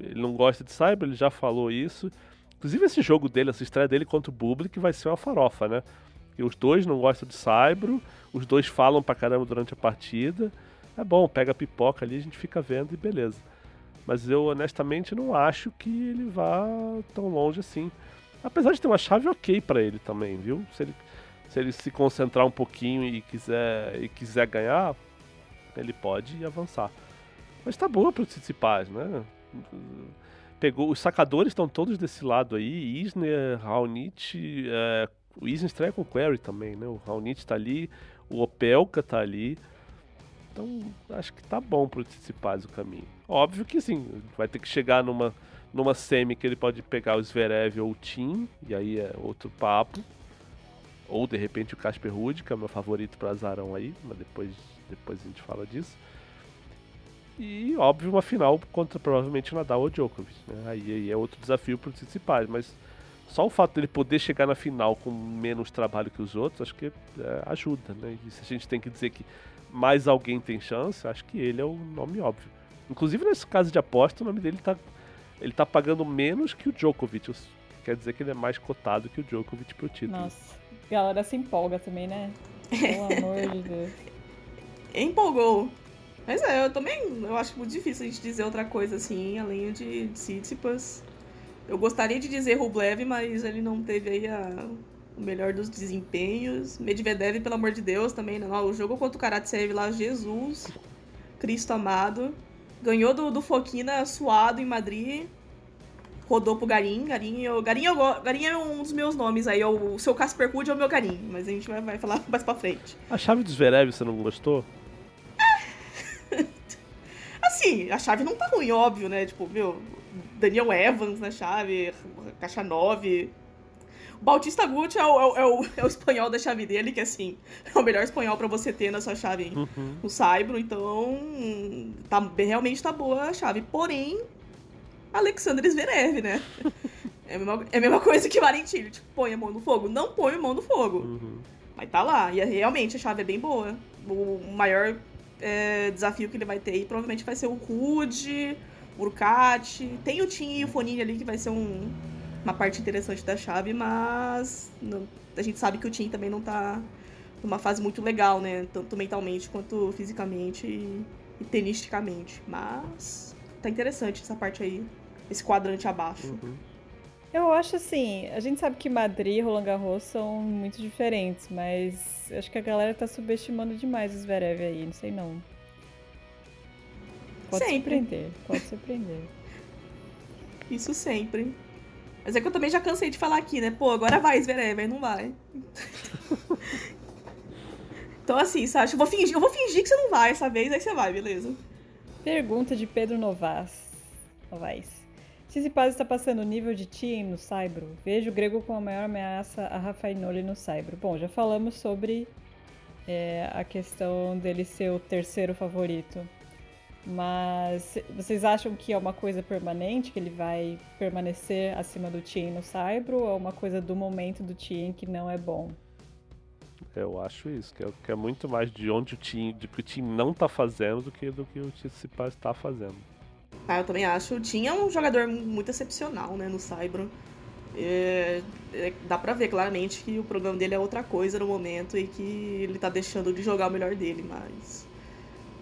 ele não gosta de cyber, ele já falou isso. Inclusive esse jogo dele, essa estreia dele contra o Bublik vai ser uma farofa, né? Porque os dois não gostam de Saibro, os dois falam pra caramba durante a partida. É bom, pega a pipoca ali, a gente fica vendo e beleza. Mas eu honestamente não acho que ele vá tão longe assim. Apesar de ter uma chave ok para ele também, viu? Se ele, se ele se concentrar um pouquinho e quiser, e quiser ganhar, ele pode avançar. Mas tá boa para os Tsitsipas, né? Pegou, os sacadores estão todos desse lado aí. Isner, Raonic, é, o Isner estreia com o Query também, né? O Raonic tá ali, o Opelka tá ali. Então, acho que tá bom pro Tsitsipas o caminho. Óbvio que sim, vai ter que chegar numa, numa semi que ele pode pegar o Zverev ou o Tim, e aí é outro papo. Ou de repente o Casper Ruud, que é o meu favorito para azarão aí, mas depois, depois a gente fala disso. E óbvio uma final contra provavelmente Nadal ou Djokovic. Né? Aí, aí é outro desafio para o Tsitsipas, mas só o fato dele poder chegar na final com menos trabalho que os outros, acho que é, ajuda, né? E se a gente tem que dizer que mais alguém tem chance, acho que ele é o nome óbvio. Inclusive nesse caso de aposta, o nome dele tá ele tá pagando menos que o Djokovic. Quer dizer que ele é mais cotado que o Djokovic pro título. Nossa, a galera se empolga também, né? Pelo amor de Deus. Empolgou. Mas é, eu também eu acho muito difícil a gente dizer outra coisa assim, além de Tsitsipas. Eu gostaria de dizer Rublev, mas ele não teve aí a, o melhor dos desempenhos. Medvedev, pelo amor de Deus, também não. Né? O jogo contra o Karatsev lá, Jesus, Cristo amado. Ganhou do, do Foquina suado em Madrid. Rodou pro Garim. Garim, eu, Garim, eu, Garim é um dos meus nomes aí. O seu Casper Ruud é o meu Garim. Mas a gente vai, vai falar mais pra frente. A chave dos Zverev você não gostou? Assim, a chave não tá ruim, óbvio, né? Tipo, meu, Daniel Evans na chave, caixa 9. O Bautista Gucci é o, é, o, é, o, é o espanhol da chave dele, que assim, é o melhor espanhol para você ter na sua chave uhum. no Saibro, então tá, realmente tá boa a chave. Porém, Alexander Zverev, né? É a mesma, é a mesma coisa que Valentim, tipo, põe a mão no fogo. Não põe a mão no fogo. Uhum. Mas tá lá, e realmente a chave é bem boa. O maior é, desafio que ele vai ter aí provavelmente vai ser o Rude, o Urcati. Tem o Tim e o Fonini ali que vai ser um, uma parte interessante da chave, mas não, a gente sabe que o Tim também não tá numa fase muito legal, né? Tanto mentalmente quanto fisicamente e, e tenisticamente. Mas tá interessante essa parte aí, esse quadrante abaixo. Uhum. Eu acho assim, a gente sabe que Madrid e Roland Garros são muito diferentes, mas acho que a galera tá subestimando demais os Zverev aí, não sei não. Pode sempre. surpreender, pode surpreender. Isso sempre. Mas é que eu também já cansei de falar aqui, né? Pô, agora vai, Zverev, aí não vai. então assim, Sasha, eu vou fingir, eu vou fingir que você não vai essa vez, aí você vai, beleza? Pergunta de Pedro Novas. Novais. Tsitsipas está passando o nível de Thiem no Saibro. Vejo o grego como a maior ameaça a Rafainoli no Saibro. Bom, já falamos sobre é, a questão dele ser o terceiro favorito. Mas vocês acham que é uma coisa permanente, que ele vai permanecer acima do Thiem no Saibro, ou é uma coisa do momento do Thiem que não é bom? Eu acho isso, que é, que é muito mais de onde o Thiem, de que o Thiem não está fazendo do que do que o Tsitsipas está fazendo. Ah, eu também acho. Tinha um jogador muito excepcional, né, no Saibro. É, é, dá pra ver claramente que o problema dele é outra coisa no momento e que ele tá deixando de jogar o melhor dele, mas.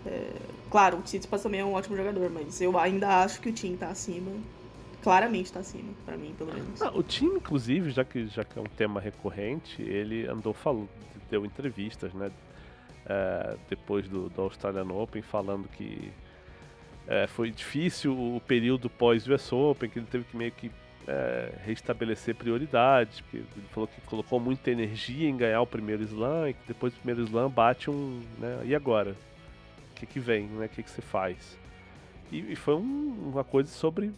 É, claro, o Tsitsipas também é um ótimo jogador, mas eu ainda acho que o Tim tá acima. Claramente tá acima, para mim, pelo menos. Ah, o time, inclusive, já que, já que é um tema recorrente, ele andou falando, deu entrevistas, né? É, depois do, do Australian Open, falando que é, foi difícil o período pós-US Open, que ele teve que meio que é, restabelecer prioridades, porque ele falou que colocou muita energia em ganhar o primeiro slam e que depois do primeiro slam bate um. Né, e agora? O que, que vem? Né, o que, que você faz? E, e foi um, uma coisa sobre.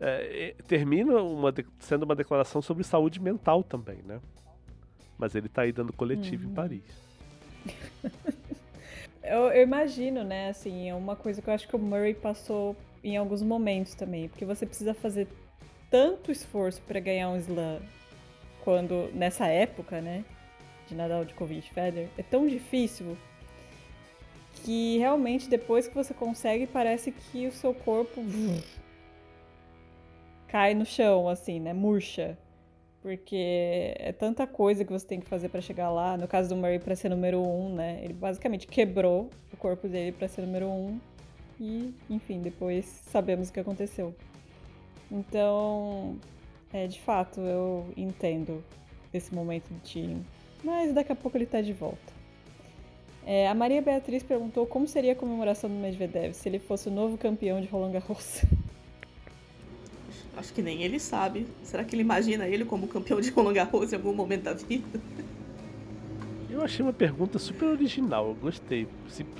É, termina uma, sendo uma declaração sobre saúde mental também, né? Mas ele está aí dando coletivo uhum. em Paris. Eu, eu, imagino, né, assim, é uma coisa que eu acho que o Murray passou em alguns momentos também, porque você precisa fazer tanto esforço para ganhar um slam quando nessa época, né, de Nadal, Djokovic, Federer, é tão difícil que realmente depois que você consegue parece que o seu corpo cai no chão, assim, né, murcha. Porque é tanta coisa que você tem que fazer para chegar lá. No caso do Murray, para ser número um, né? Ele basicamente quebrou o corpo dele para ser número um. E, enfim, depois sabemos o que aconteceu. Então, é, de fato, eu entendo esse momento do time. Mas daqui a pouco ele tá de volta. É, a Maria Beatriz perguntou como seria a comemoração do Medvedev se ele fosse o novo campeão de Roland Garros. Acho que nem ele sabe. Será que ele imagina ele como campeão de Roland Garros em algum momento da vida? Eu achei uma pergunta super original, eu gostei.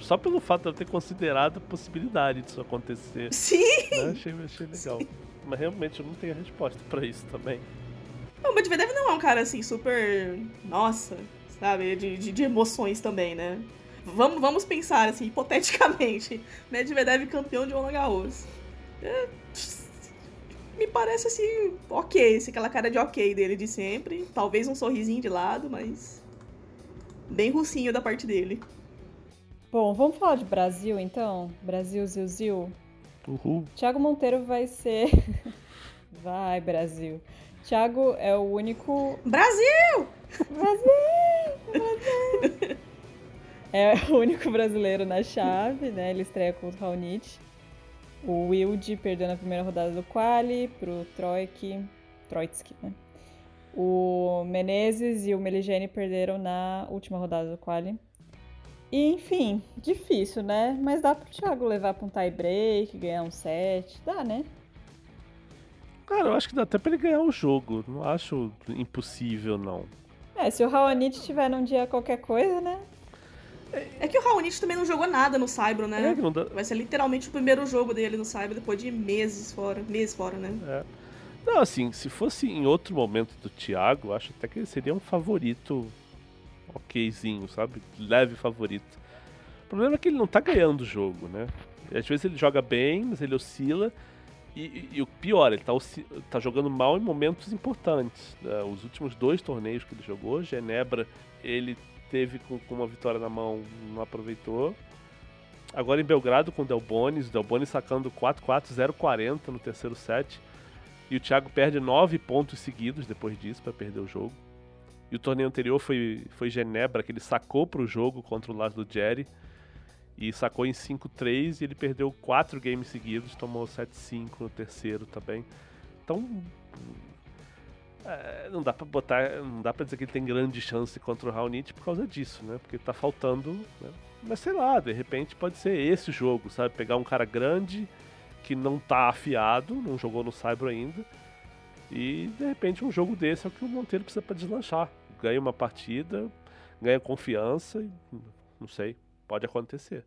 Só pelo fato de eu ter considerado a possibilidade disso acontecer. Sim! Né? Achei, achei legal. Sim. Mas realmente eu não tenho a resposta para isso também. Não, o Medvedev não é um cara assim super. Nossa, sabe? De, de, de emoções também, né? Vamos, vamos pensar assim, hipoteticamente. Medvedev campeão de Roland Garros. É, me parece assim, ok, esse aquela cara de ok dele de sempre. Talvez um sorrisinho de lado, mas. Bem russinho da parte dele. Bom, vamos falar de Brasil então? Brasil, Zil, Zil. Uhul. Thiago Monteiro vai ser. vai, Brasil. Thiago é o único. Brasil! Brasil! Brasil! é o único brasileiro na chave, né? Ele estreia contra o Raonic. O Wilde perdeu na primeira rodada do quali pro Troik, Troitsky, né? O Menezes e o Meligeni perderam na última rodada do quali. E, enfim, difícil, né? Mas dá pro Thiago levar pra um tie break, ganhar um set. Dá, né? Cara, eu acho que dá até pra ele ganhar o jogo. Não acho impossível, não. É, se o Raonic tiver num dia qualquer coisa, né? É que o Raonic também não jogou nada no Saibro, né? É, dá... Vai ser literalmente o primeiro jogo dele no Saibro depois de meses fora. Meses fora, né? É. Não, assim, se fosse em outro momento do Thiago, acho até que ele seria um favorito okzinho, sabe? Leve favorito. O problema é que ele não tá ganhando o jogo, né? Às vezes ele joga bem, mas ele oscila. E, e, e o pior, ele tá, tá, jogando mal em momentos importantes. Né? Os últimos dois torneios que ele jogou, Genebra, ele teve com, com, uma vitória na mão, não aproveitou. Agora em Belgrado com o Delbonis, Delbonis sacando 4-4, 0-40 no terceiro set. E o Thiago perde nove pontos seguidos depois disso para perder o jogo. E o torneio anterior foi, foi Genebra, que ele sacou para o jogo contra o Laszlo Jerry. E sacou em 5-3 e ele perdeu quatro games seguidos, tomou 7-5 no terceiro também. Então, é, não dá para botar, não dá para dizer que ele tem grande chance contra o Raonic por causa disso, né? Porque tá faltando, né? Mas sei lá, de repente pode ser esse jogo, sabe? Pegar um cara grande que não tá afiado, não jogou no Cyber ainda. E de repente um jogo desse é o que o Monteiro precisa para deslanchar. Ganha uma partida, ganha confiança e não sei, pode acontecer.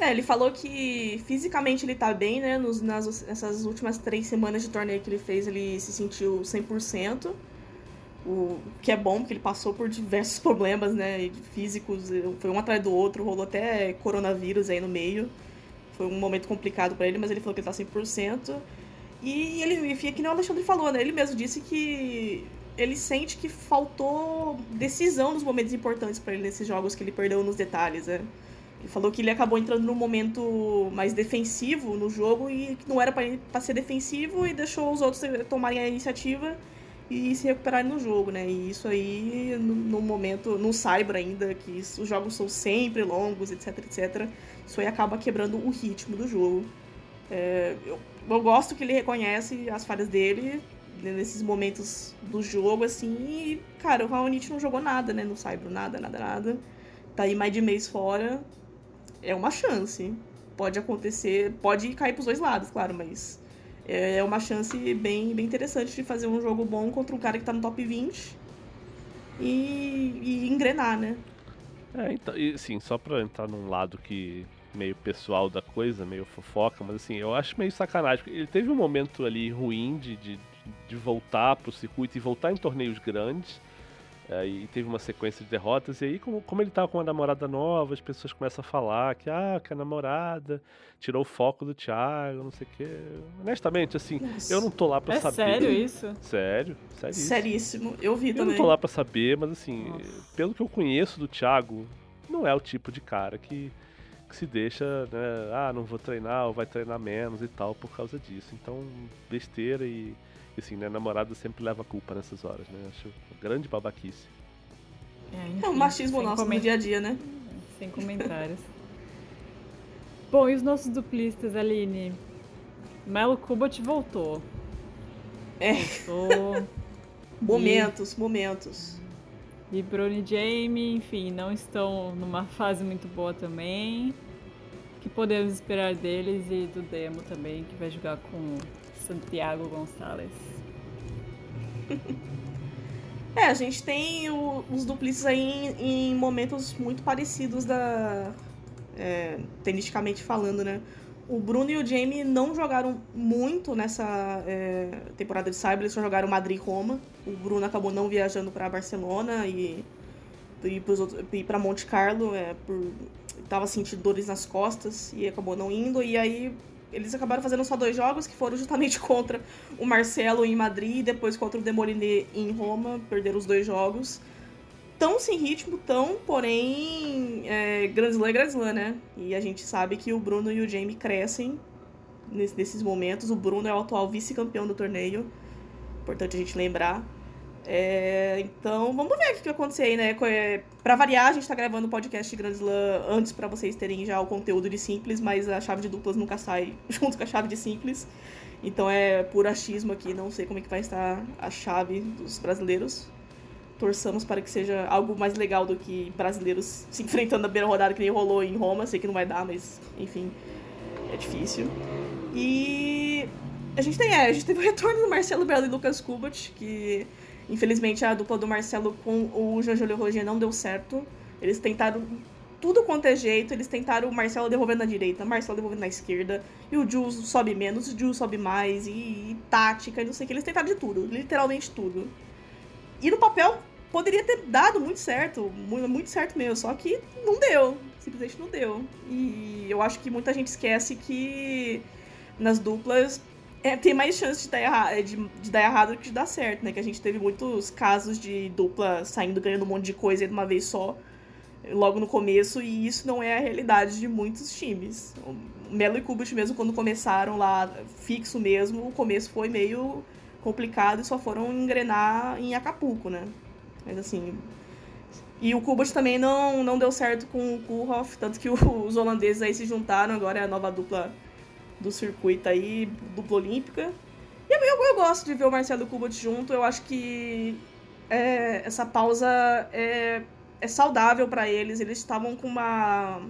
É, ele falou que fisicamente ele tá bem, né? Nos, nas, nessas últimas três semanas de torneio que ele fez, ele se sentiu 100%. O que é bom, porque ele passou por diversos problemas, né? Físicos, foi um atrás do outro, rolou até coronavírus aí no meio. Foi um momento complicado para ele, mas ele falou que ele tá 100%. E ele, enfim, que nem o Alexandre falou, né? Ele mesmo disse que ele sente que faltou decisão nos momentos importantes para ele nesses jogos que ele perdeu nos detalhes, né? Ele falou que ele acabou entrando num momento mais defensivo no jogo e que não era para ser defensivo e deixou os outros tomarem a iniciativa e se recuperarem no jogo, né? E isso aí, no, no momento, no Cyber ainda, que os jogos são sempre longos, etc, etc, isso aí acaba quebrando o ritmo do jogo. É, eu, eu gosto que ele reconhece as falhas dele nesses momentos do jogo, assim, e, cara, o Raonic não jogou nada, né, no Cyber, nada, nada, nada. Tá aí mais de mês fora, é uma chance. Pode acontecer, pode cair pros dois lados, claro, mas é uma chance bem, bem interessante de fazer um jogo bom contra um cara que tá no top 20 e, e engrenar, né? É, então, e, assim, só pra entrar num lado que meio pessoal da coisa, meio fofoca, mas assim, eu acho meio sacanagem. Ele teve um momento ali ruim de, de, de voltar pro circuito e voltar em torneios grandes. É, e teve uma sequência de derrotas, e aí, como, como ele tava com uma namorada nova, as pessoas começam a falar que, ah, que a namorada tirou o foco do Thiago, não sei o quê. Honestamente, assim, Nossa. eu não tô lá pra é saber. Sério isso? Sério, sério. Seríssimo, eu vi eu também. Eu não tô lá pra saber, mas assim, Nossa. pelo que eu conheço do Thiago, não é o tipo de cara que, que se deixa, né, ah, não vou treinar, ou vai treinar menos e tal, por causa disso. Então, besteira e Porque assim, né, namorado sempre leva culpa nessas horas, né? Acho grande babaquice. É, enfim, é o machismo nosso coment... no dia a dia, né? Sem comentários. Bom, e os nossos duplistas, Aline? Melo Kubat voltou. É. Voltou. momentos, e... momentos. E Bruno e Jamie, enfim, não estão numa fase muito boa também. O que podemos esperar deles e do Demo também, que vai jogar com Santiago Gonçalves. É, a gente tem o, os duplistas aí em, em, momentos muito parecidos da. É, tenisticamente falando, né? O Bruno e o Jamie não jogaram muito nessa é, temporada de Cyber, eles só jogaram Madrid-Roma. O Bruno acabou não viajando para Barcelona e, e para Monte Carlo, é, por, tava sentindo dores nas costas e acabou não indo. E aí eles acabaram fazendo só dois jogos, que foram justamente contra o Marcelo em Madrid e depois contra o Demoliné em Roma. Perderam os dois jogos tão sem ritmo, tão, porém, é, Grand Slam é Grand Slam, né? E a gente sabe que o Bruno e o Jamie crescem nesses momentos. O Bruno é o atual vice-campeão do torneio, importante a gente lembrar. É, então, vamos ver o que vai acontecer aí, né? É, pra variar, a gente tá gravando o podcast Grand Slam antes para vocês terem já o conteúdo de simples, mas a chave de duplas nunca sai junto com a chave de simples. Então é por achismo aqui, não sei como é que vai estar a chave dos brasileiros torçamos para que seja algo mais legal do que brasileiros se enfrentando na beira rodada que nem rolou em Roma. Sei que não vai dar, mas enfim, é difícil. E a gente tem, é, a gente teve o retorno do Marcelo Belo e Lucas Kubat, que infelizmente a dupla do Marcelo com o Jean-Júlio Roger não deu certo. Eles tentaram tudo quanto é jeito, eles tentaram o Marcelo devolvendo na direita, Marcelo devolvendo na esquerda, e o Jules sobe menos, o Jules sobe mais, e, e tática, e não sei o que. Eles tentaram de tudo, literalmente tudo. E no papel poderia ter dado muito certo, muito certo mesmo, só que não deu, simplesmente não deu. E eu acho que muita gente esquece que nas duplas é, tem mais chance de dar, erra de, de, dar errado do que de dar certo, né? Que a gente teve muitos casos de dupla saindo ganhando um monte de coisa de uma vez só, logo no começo, e isso não é a realidade de muitos times. O Melo e Kubit mesmo, quando começaram lá fixo mesmo, o começo foi meio complicado e só foram engrenar em Acapulco, né? Mas assim. E o Kubot também não, não deu certo com o Kulhoff, tanto que os holandeses aí se juntaram, agora é a nova dupla do circuito aí, dupla olímpica. E eu, eu, eu gosto de ver o Marcelo e o Kubot junto, eu acho que é, essa pausa é, é saudável para eles, eles estavam com uma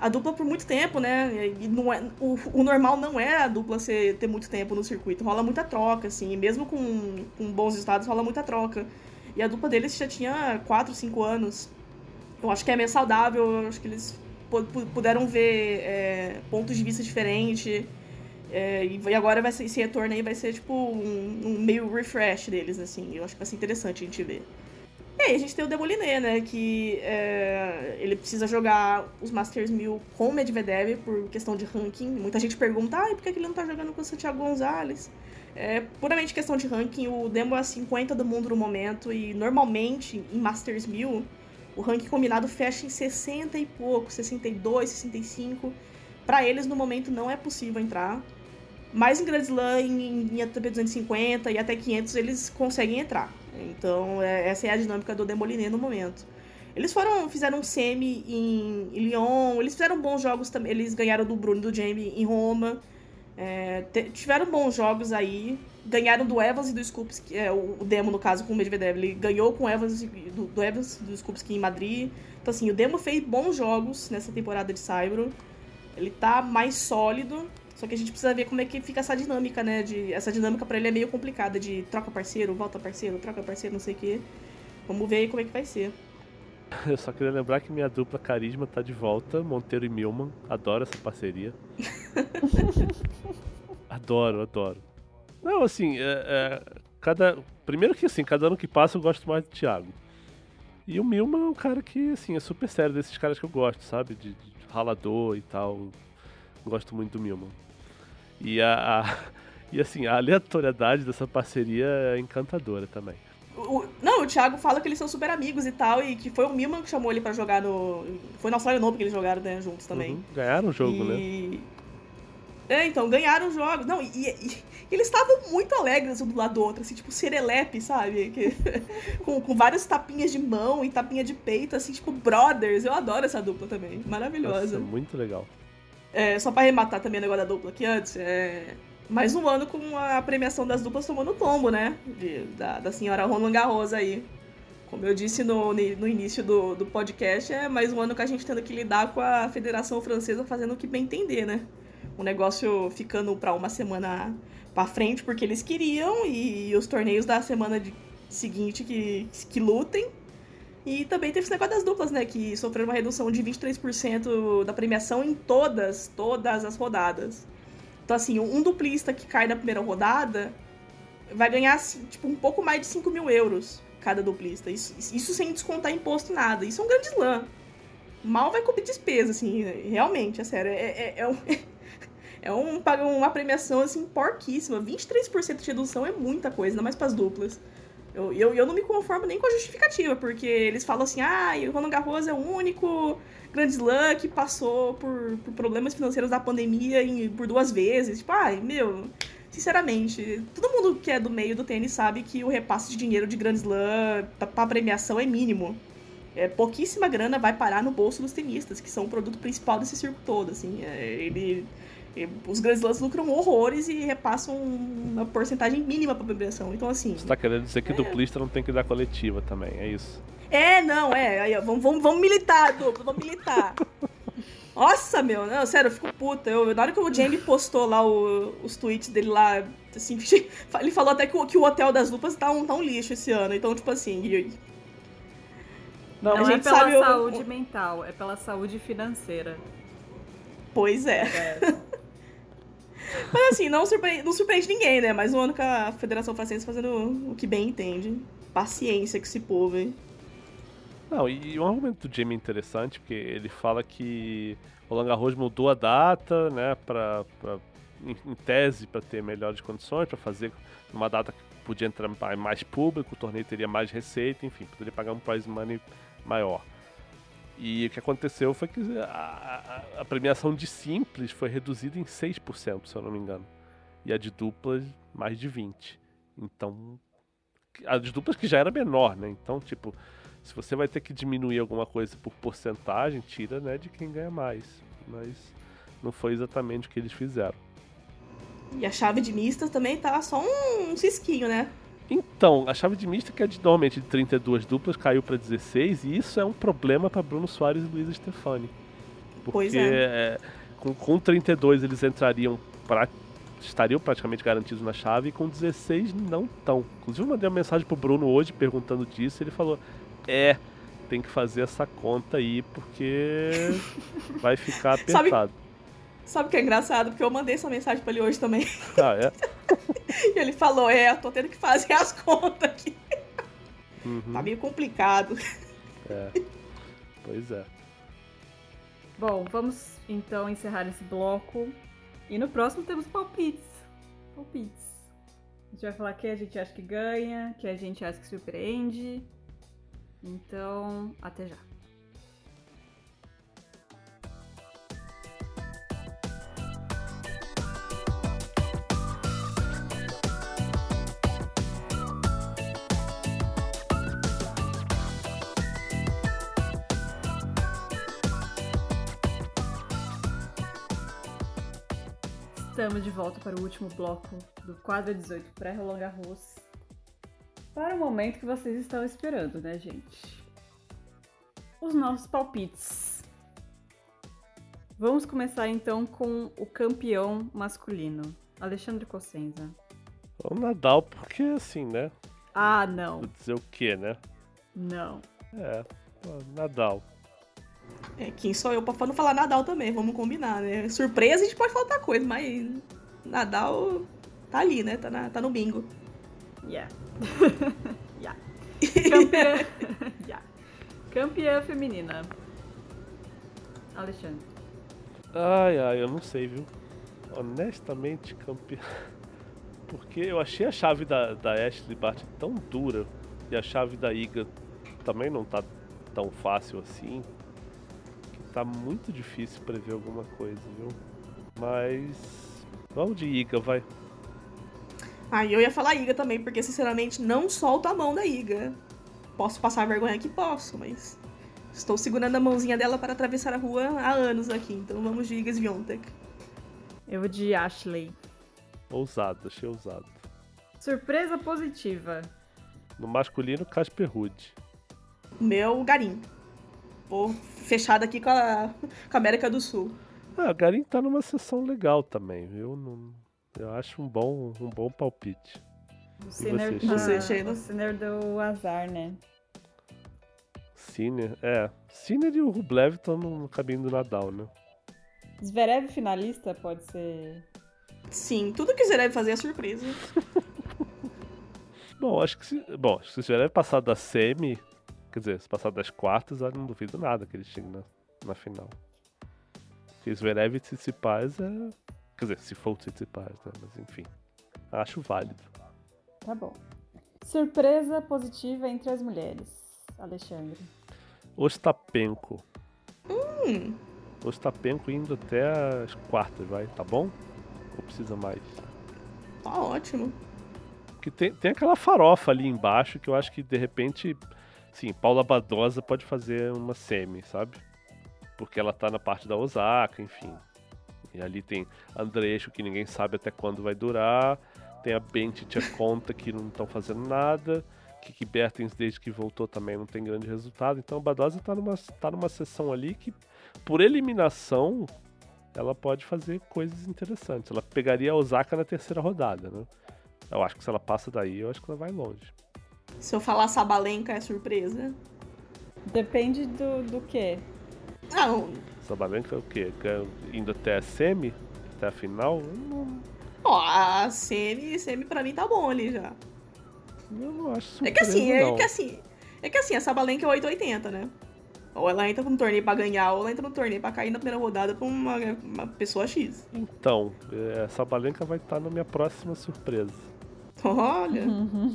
a dupla por muito tempo, né? E não é, o, o normal não é a dupla ser, ter muito tempo no circuito. Rola muita troca, assim. mesmo com, com bons estados, rola muita troca. E a dupla deles já tinha 4, 5 anos. Eu acho que é meio saudável, eu acho que eles puderam ver é, pontos de vista diferentes. É, e agora vai ser, esse retorno aí vai ser tipo um, um, meio refresh deles, assim. Eu acho que vai ser interessante a gente ver. E aí a gente tem o Demoliné, né? Que é, ele precisa jogar os Masters 1000 com o Medvedev por questão de ranking. Muita gente pergunta, ah, por que ele não tá jogando com o Santiago Gonzalez? É puramente questão de ranking, o Demo é 50 do mundo no momento e normalmente em Masters 1000 o ranking combinado fecha em 60 e pouco, 62, 65. Para eles no momento não é possível entrar. Mas em Grand Slam, em, em ATP 250 e até 500 eles conseguem entrar. Então é, essa é a dinâmica do Demoliné no momento. Eles foram, fizeram um semi em, Lyon, eles fizeram bons jogos também, eles ganharam do Bruno e do Jamie em Roma. É, tiveram bons jogos aí. Ganharam do Evans e do Skupski, é, o, Demo, no caso, com o Medvedev. Ele ganhou com o Evans, do, do Evans e do Skupski em Madrid. Então, assim, o Demo fez bons jogos nessa temporada de Saibro. Ele tá mais sólido. Só que a gente precisa ver como é que fica essa dinâmica, né? De, essa dinâmica para ele é meio complicada, de troca parceiro, volta parceiro, troca parceiro, não sei o quê. Vamos ver aí como é que vai ser. Eu só queria lembrar que minha dupla carisma tá de volta, Monteiro e Milman. Adoro essa parceria. adoro, adoro. Não, assim, é, é, cada. Primeiro que assim, cada ano que passa eu gosto mais do Thiago. E o Milman é um cara que, assim, é super sério, desses caras que eu gosto, sabe? De, de ralador e tal. Gosto muito do Milman. E a, a, E assim, a aleatoriedade dessa parceria é encantadora também. O, não, o Thiago fala que eles são super amigos e tal, e que foi o Milman que chamou ele para jogar no. Foi no Australian Open que eles jogaram, né, juntos também. Uhum. Ganharam o jogo, e... né? É, então, ganharam os jogos. Não, e, e, e eles estavam muito alegres um do lado do outro, assim, tipo, serelepe, sabe? Que, com, com vários tapinhas de mão e tapinha de peito, assim, tipo, brothers. Eu adoro essa dupla também. Maravilhosa. Nossa, muito legal. É, só pra arrematar também o negócio da dupla aqui antes, é. Mais um ano com a premiação das duplas tomando tombo, né? De, da, da senhora Roland Garros aí. Como eu disse no, no início do, do podcast, é mais um ano que a gente tendo que lidar com a Federação Francesa fazendo o que bem entender, né? O negócio ficando para uma semana para frente porque eles queriam e, os torneios da semana de, seguinte que, que lutem. E também teve esse negócio das duplas, né? Que sofreram uma redução de 23% da premiação em todas, todas as rodadas. Então, assim, um duplista que cai na primeira rodada vai ganhar, assim, tipo, um pouco mais de 5 mil euros cada duplista. Isso, isso sem descontar imposto nada. Isso é um grande slam. Mal vai cobrir despesa, assim, realmente, é sério. É, é, é, um, é um, uma premiação, assim, porquíssima. 23% de redução é muita coisa, ainda mais pras duplas. Eu, eu, eu não me conformo nem com a justificativa, porque eles falam assim, ah, o Roland Garros é o único Grand Slam que passou por, por problemas financeiros da pandemia em, por duas vezes. Tipo, ai, meu, sinceramente, todo mundo que é do meio do tênis sabe que o repasse de dinheiro de Grand Slam pra premiação é mínimo. É, pouquíssima grana vai parar no bolso dos tenistas, que são o produto principal desse circo todo, assim. É, ele, os Grand Slams lucram horrores e repassam uma porcentagem mínima pra premiação. Então, assim... Você tá querendo dizer que é... duplista não tem que dar coletiva também, é isso? É, não, é. Aí, ó, vamos, vamos, vamos militar, duplo, vamos militar. Nossa, meu, não, sério, eu fico puta. Eu, na hora que o Jamie postou lá o, os tweets dele lá, assim, ele falou até que o, que o Hotel das Lupas tá um, tá um lixo esse ano. Então, tipo assim. Não, não é pela saúde o... mental, é pela saúde financeira. Pois é. é. Mas assim, não surpreende, não surpreende ninguém, né? Mais um ano com a Federação Francesa fazendo o que bem entende. Paciência com esse povo, hein? Não, e um argumento do Jamie interessante, porque ele fala que o Langarros mudou a data, né, pra, pra em, em tese, para ter melhores condições, para fazer uma data que podia entrar mais público, o torneio teria mais receita, enfim, poderia pagar um prize money maior. E o que aconteceu foi que a, a, a premiação de simples foi reduzida em 6%, se eu não me engano. E a de duplas, mais de 20%. Então, a de duplas que já era menor, né? Então, tipo, se você vai ter que diminuir alguma coisa por porcentagem, tira né, de quem ganha mais. Mas não foi exatamente o que eles fizeram. E a chave de mistas também tá só um, um cisquinho, né? Então, a chave de mista, que é de, normalmente de 32 duplas, caiu para 16, e isso é um problema para Bruno Soares e Luiz Stefani. Porque pois é. É, com, com 32 eles entrariam pra, estariam praticamente garantidos na chave, e com 16 não tão. Inclusive, eu mandei uma mensagem pro Bruno hoje perguntando disso, e ele falou: é, tem que fazer essa conta aí, porque vai ficar apertado. Sabe, sabe o que é engraçado? Porque eu mandei essa mensagem pra ele hoje também. Ah, é? e ele falou, é, eu tô tendo que fazer as contas aqui. Uhum. Tá meio complicado. É, pois é. Bom, vamos então encerrar esse bloco. E no próximo temos palpites. Palpites. A gente vai falar que a gente acha que ganha, que a gente acha que surpreende. Então, até já. Estamos de volta para o último bloco do quadro 18 pré-Roland Garros para o momento que vocês estão esperando, né, gente? Os nossos palpites. Vamos começar então com o campeão masculino, Alexandre Cossenza. O Nadal, porque assim, né? Ah, não. Vou dizer o quê, né? Não. É, Nadal. É, quem sou eu pra não falar Nadal também, vamos combinar, né? Surpresa a gente pode falar outra coisa, mas Nadal tá ali, né? Tá, na, tá no bingo. Yeah. yeah. Campeã... yeah. Campeã feminina. Alexandre. Ai, ai, eu não sei, viu? Honestamente, campeã. Porque eu achei a chave da, da Ashley Bart tão dura e a chave da Iga também não tá tão fácil assim. Que tá muito difícil prever alguma coisa, viu? Mas Vamos de Iga, vai. Ah, eu ia falar Iga também, porque sinceramente não solto a mão da Iga. Posso passar vergonha aqui? Posso, mas estou segurando a mãozinha dela para atravessar a rua há anos aqui, então vamos de Iga Swiatek. Eu vou de Ashley. Ousado, achei ousado. Surpresa positiva. No masculino, Casper Ruud. Meu Garim. Vou fechado aqui com a, com a América do Sul. Ah, o Garim tá numa sessão legal também, viu? Não, eu acho um bom, um bom palpite. O Sinner, você, ah, Sheila? o Sinner deu azar, né? Sinner, é. Sinner e o Rublev estão no caminho do Nadal, né? Zverev finalista pode ser. Sim, tudo que deve fazer é surpresa. Bom, acho que se, bom, acho que se Zverev passar da semi, quer dizer, se passar das quartas, eu não duvido nada que ele chegue na, na final. Porque Zverev e Tsitsipas é... Quer dizer, se for o Tsitsipas, né? Mas enfim, acho válido. Tá bom. Surpresa positiva entre as mulheres. Alexandre. Ostapenko. Hum, Ostapenko indo até as quartas, vai, tá bom? Ou precisa mais? tá ótimo. Porque tem, tem aquela farofa ali embaixo que eu acho que de repente, sim, Paula Badosa pode fazer uma semi, sabe? Porque ela tá na parte da Osaka, enfim. E ali tem Andrecho, que ninguém sabe até quando vai durar. Tem a Bentit e a Conta, que não estão fazendo nada. Kiki Bertens, desde que voltou, também não tem grande resultado. Então a Badosa tá numa, tá numa sessão ali que, por eliminação, ela pode fazer coisas interessantes. Ela pegaria a Osaka na terceira rodada, né? Eu acho que se ela passa daí, eu acho que ela vai longe. Se eu falar Sabalenka é surpresa. Depende do, do quê? Não, Sabalenka é o quê? Ganha- Indo até a semi? Até a final? Não, ó, a semi, semi pra mim tá bom ali já. eu não acho É que surpresa, assim, é não. que assim, é que assim, a Sabalenka é 880, né? Ou ela entra num torneio pra ganhar, ou ela entra num torneio pra cair na primeira rodada pra uma, uma pessoa X. Então, é, a Sabalenka vai estar na minha próxima surpresa. Olha,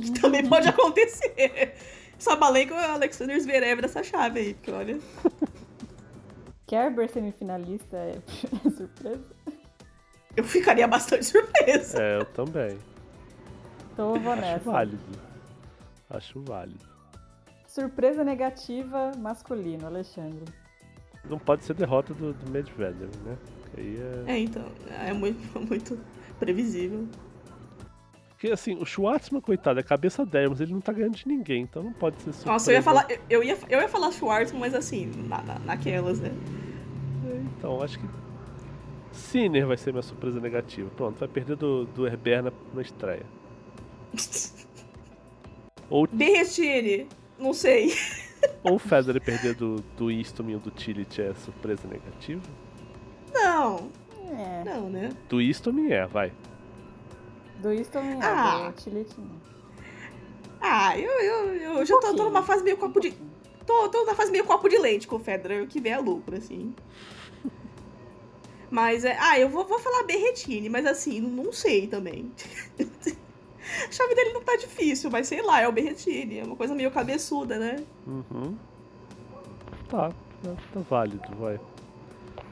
que também pode acontecer. Sabalenka é o Alexander Zverev dessa chave aí, porque olha. Kerber semifinalista é surpresa? Eu ficaria bastante surpresa. É, eu também. Então eu vou Acho nessa. válido. Acho válido. Surpresa negativa masculino, Alexandre. Não pode ser derrota do, do Medvedev, né? Aí é... É, então, é muito, muito previsível. Porque assim, o Schwartzman, coitado, é cabeça 10, mas ele não tá ganhando de ninguém, então não pode ser surpresa. Nossa, eu ia falar, eu- ia, eu ia falar Schwartzman, mas assim, na, na- naquelas, né? Então, acho que Sinner vai ser minha surpresa negativa. Pronto, vai perder do, do Herbert na, na estreia. Ou, Berretini, não sei. ou o Federer perder do, do Easton e do Tillich é surpresa negativa? Não, É. não, né? Do Easton é, vai. Do é, Ah. não. Ah, eu, eu, eu já tô, tô numa fase meio copo de. Tô, tô numa fase meio copo de leite com o Federer, o que vier é lucro, assim. Mas é. Ah, eu vou, vou falar Berretini, mas assim, não sei também. A chave dele não tá difícil, mas sei lá, é o Berretini. É uma coisa meio cabeçuda, né? Uhum. Tá, tá, tá válido, vai.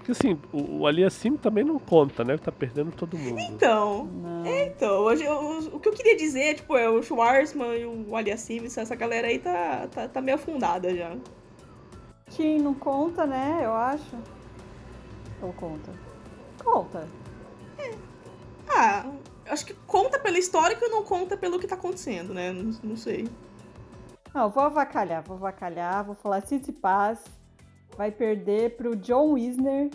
Porque assim, o, o Aliassime também não conta, né? Tá perdendo todo mundo. Então. Não. Então, hoje eu- o que eu queria dizer, tipo, é o Schwarzman e o Aliassime, essa galera aí tá, tá, tá meio afundada já. Kim não conta, né? Eu acho. Ou conta? Conta. Ah, acho que conta pelo histórico e não conta pelo que tá acontecendo, né? Não, não sei. Não, vou avacalhar, vou avacalhar, vou falar Tsitsipas vai perder pro John Wisner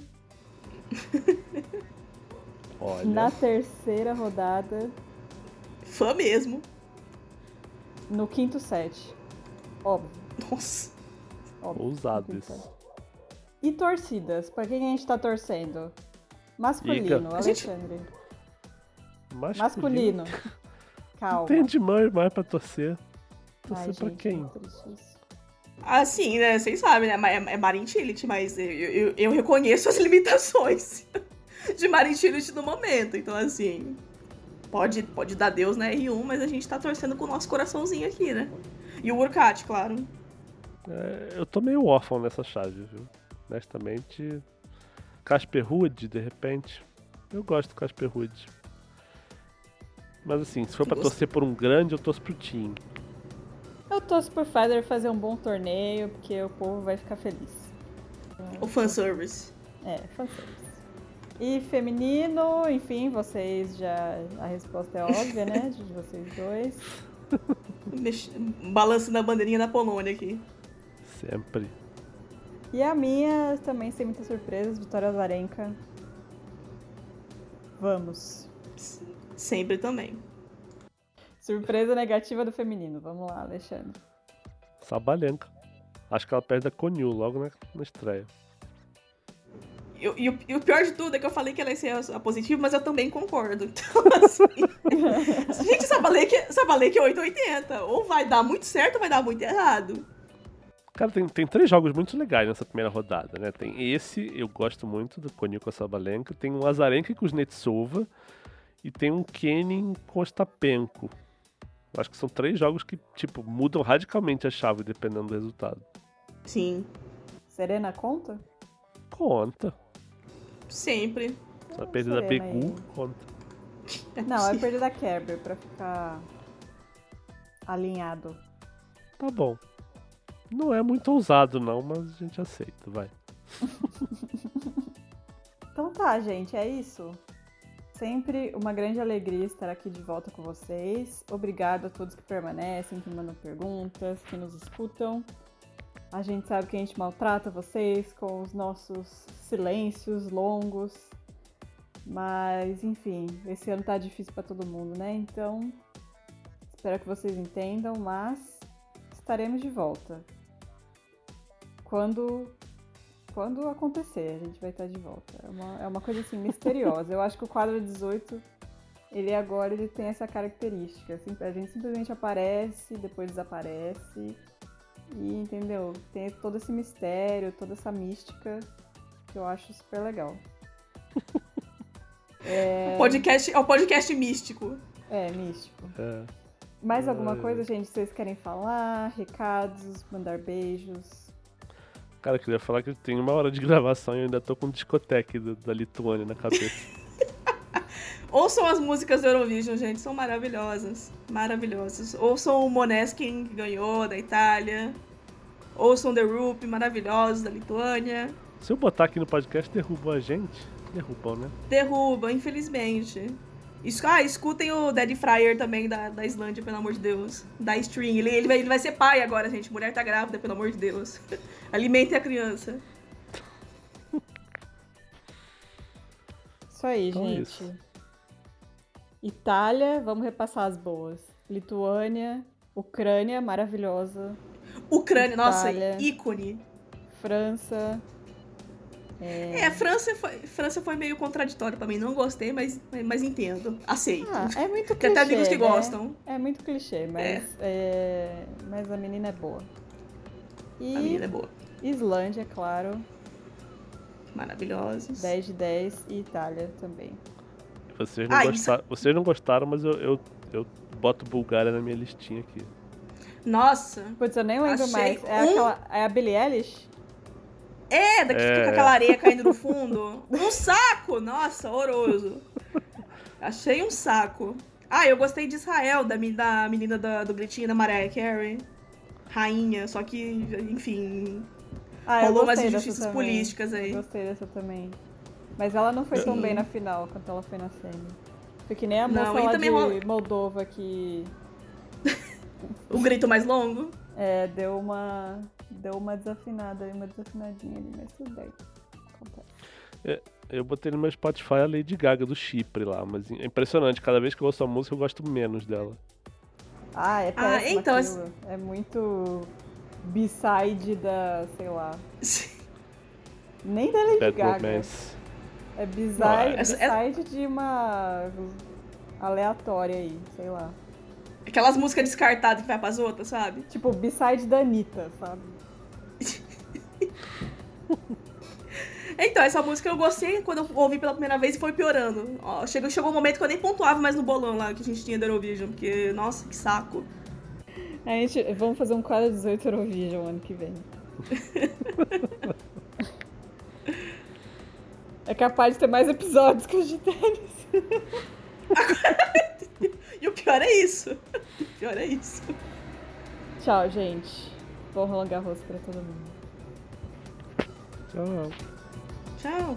Olha, na terceira rodada, Fã mesmo. no quinto set. Óbvio, Nossa. óbvio. ousado quinto isso. set. E torcidas? Pra quem a gente tá torcendo? Masculino, A gente- Alexandre. Masculino. Masculino. Calma. Tem de mãe mais pra torcer. Ai, Torcer pra gente, quem? isso. Assim, né? Vocês sabem, né? É, é Marin Tillich, mas eu, eu, eu reconheço as limitações de Marin Tillich no momento. Então, assim, pode, pode dar Deus na R1, mas a gente tá torcendo com o nosso coraçãozinho aqui, né? E o Urcat, claro. É, eu tô meio órfão nessa chave, viu? Honestamente. Casper Ruud, de repente. Eu gosto do Casper Ruud. Mas assim, se for pra Gosto. torcer por um grande, eu torço pro Team. Eu torço por Feather fazer um bom torneio, porque o povo vai ficar feliz. O fanservice. É, fanservice. E feminino, enfim, vocês já. A resposta é óbvia, né? De vocês dois. Mex... Balanço na bandeirinha da Polônia aqui. Sempre. E a minha também sem muitas surpresas, Vitória Azarenka. Vamos. Sempre também. Surpresa negativa do feminino. Vamos lá, Alexandre. Sabalenka. Acho que ela perde a Konyu logo na, na estreia. E, o- e o- e o pior de tudo é que eu falei que ela ia ser a, a positiva, mas eu também concordo. Então, assim. gente, Sabalek, Sabalek é 880. Ou vai dar muito certo ou vai dar muito errado. Cara, tem, tem três jogos muito legais nessa primeira rodada, né? Tem esse, eu gosto muito, do Konyu com a Sabalenka. Tem um Azarenka com os Netsova. E tem um Kenin com Ostapenko. Acho que são três jogos que, tipo, mudam radicalmente a chave dependendo do resultado. Sim, Serena conta? Conta. sempre. Se a perda da aí. conta. Não, é perda da Kerber pra ficar alinhado. Tá bom. Não é muito ousado, não, mas a gente aceita, vai. Então tá, gente, é isso. Sempre uma grande alegria estar aqui de volta com vocês. Obrigado a todos que permanecem, que mandam perguntas, que nos escutam. A gente sabe que a gente maltrata vocês com os nossos silêncios longos. Mas, enfim, esse ano tá difícil pra todo mundo, né? Então, espero que vocês entendam, mas estaremos de volta. Quando quando acontecer, a gente vai estar de volta. É uma, é uma coisa assim misteriosa. Eu acho que o quadro 18, ele agora ele tem essa característica. Assim, a gente simplesmente aparece, depois desaparece. E entendeu? Tem todo esse mistério, toda essa mística que eu acho super legal. É, Podcast, é o podcast místico. é místico. É. Mais alguma Ai. coisa, gente, vocês querem falar? Recados, mandar beijos? Cara, eu queria falar que tem uma hora de gravação e eu ainda tô com um discoteque do- da Lituânia na cabeça. Ouçam as músicas do Eurovision, gente, são maravilhosas. Maravilhosas. Ouçam o Moneskin, que ganhou, da Itália. Ouçam The Roop, maravilhosos, da Lituânia. Se eu botar aqui no podcast, derrubou a gente? Derrubou, né? Derruba, infelizmente. Ah, escutem o Dead Fryer também da, da Islândia, pelo amor de Deus. Da String. Ele, ele, vai, ele vai ser pai agora, gente. Mulher tá grávida, pelo amor de Deus. Alimentem a criança. Isso aí, Então é gente. isso. Itália, vamos repassar as boas. Lituânia, Ucrânia, maravilhosa. Ucrânia, nossa, Itália. ícone. França. É, França foi, França foi meio contraditório pra mim. Não gostei, mas, mas entendo. Aceito. Ah, é muito Tem clichê. até amigos que né? gostam. É muito clichê, mas, é, mas a menina é boa. E A menina é boa. Islândia, claro. Maravilhosos. 10 de 10 e Itália também. Vocês não, Ah, isso- gostaram, vocês não gostaram, mas eu, eu, eu boto Bulgária na minha listinha aqui. Nossa. Putz, eu nem lembro Achei mais. É, um- aquela, é a Billie Eilish? É, daqui É. fica aquela areia caindo no fundo. Um saco! Nossa, horroroso. Achei um saco. Ah, eu gostei de Israel, da, da menina da- do gritinho da Mariah Carey. Rainha, só que, enfim. Ah, eu Rolou umas injustiças também. políticas aí. Eu gostei dessa também. Mas ela não foi tão bem na final quanto ela foi na semi. Foi que nem a Não, moça e lá também de rola- Moldova que O grito mais longo. é, deu uma deu uma desafinada, aí, uma desafinadinha ali, mas tudo bem. Acontece. Eu botei no meu Spotify a Lady Gaga do Chipre lá, mas é impressionante. Cada vez que eu ouço a música, eu gosto menos dela. Ah, é Ah, então, aquilo. É muito B-side da, sei lá, nem da Lady Bad Gaga. Romance. É B-side essa- B-side de uma aleatória aí, sei lá. Aquelas músicas descartadas que vai pras outras, sabe? Tipo, B-side da Anitta, sabe? Então, essa música eu gostei quando eu ouvi pela primeira vez e foi piorando. Ó, chegou, chegou um momento que eu nem pontuava mais no bolão lá que a gente tinha da Eurovision, porque, nossa, que saco. A gente, vamos fazer um quadro 18 Eurovision ano que vem. é capaz de ter mais episódios que os de tênis. E o pior é isso. O pior é isso. Tchau, gente. Bom Roland Garros pra todo mundo. Tchau. Tchau.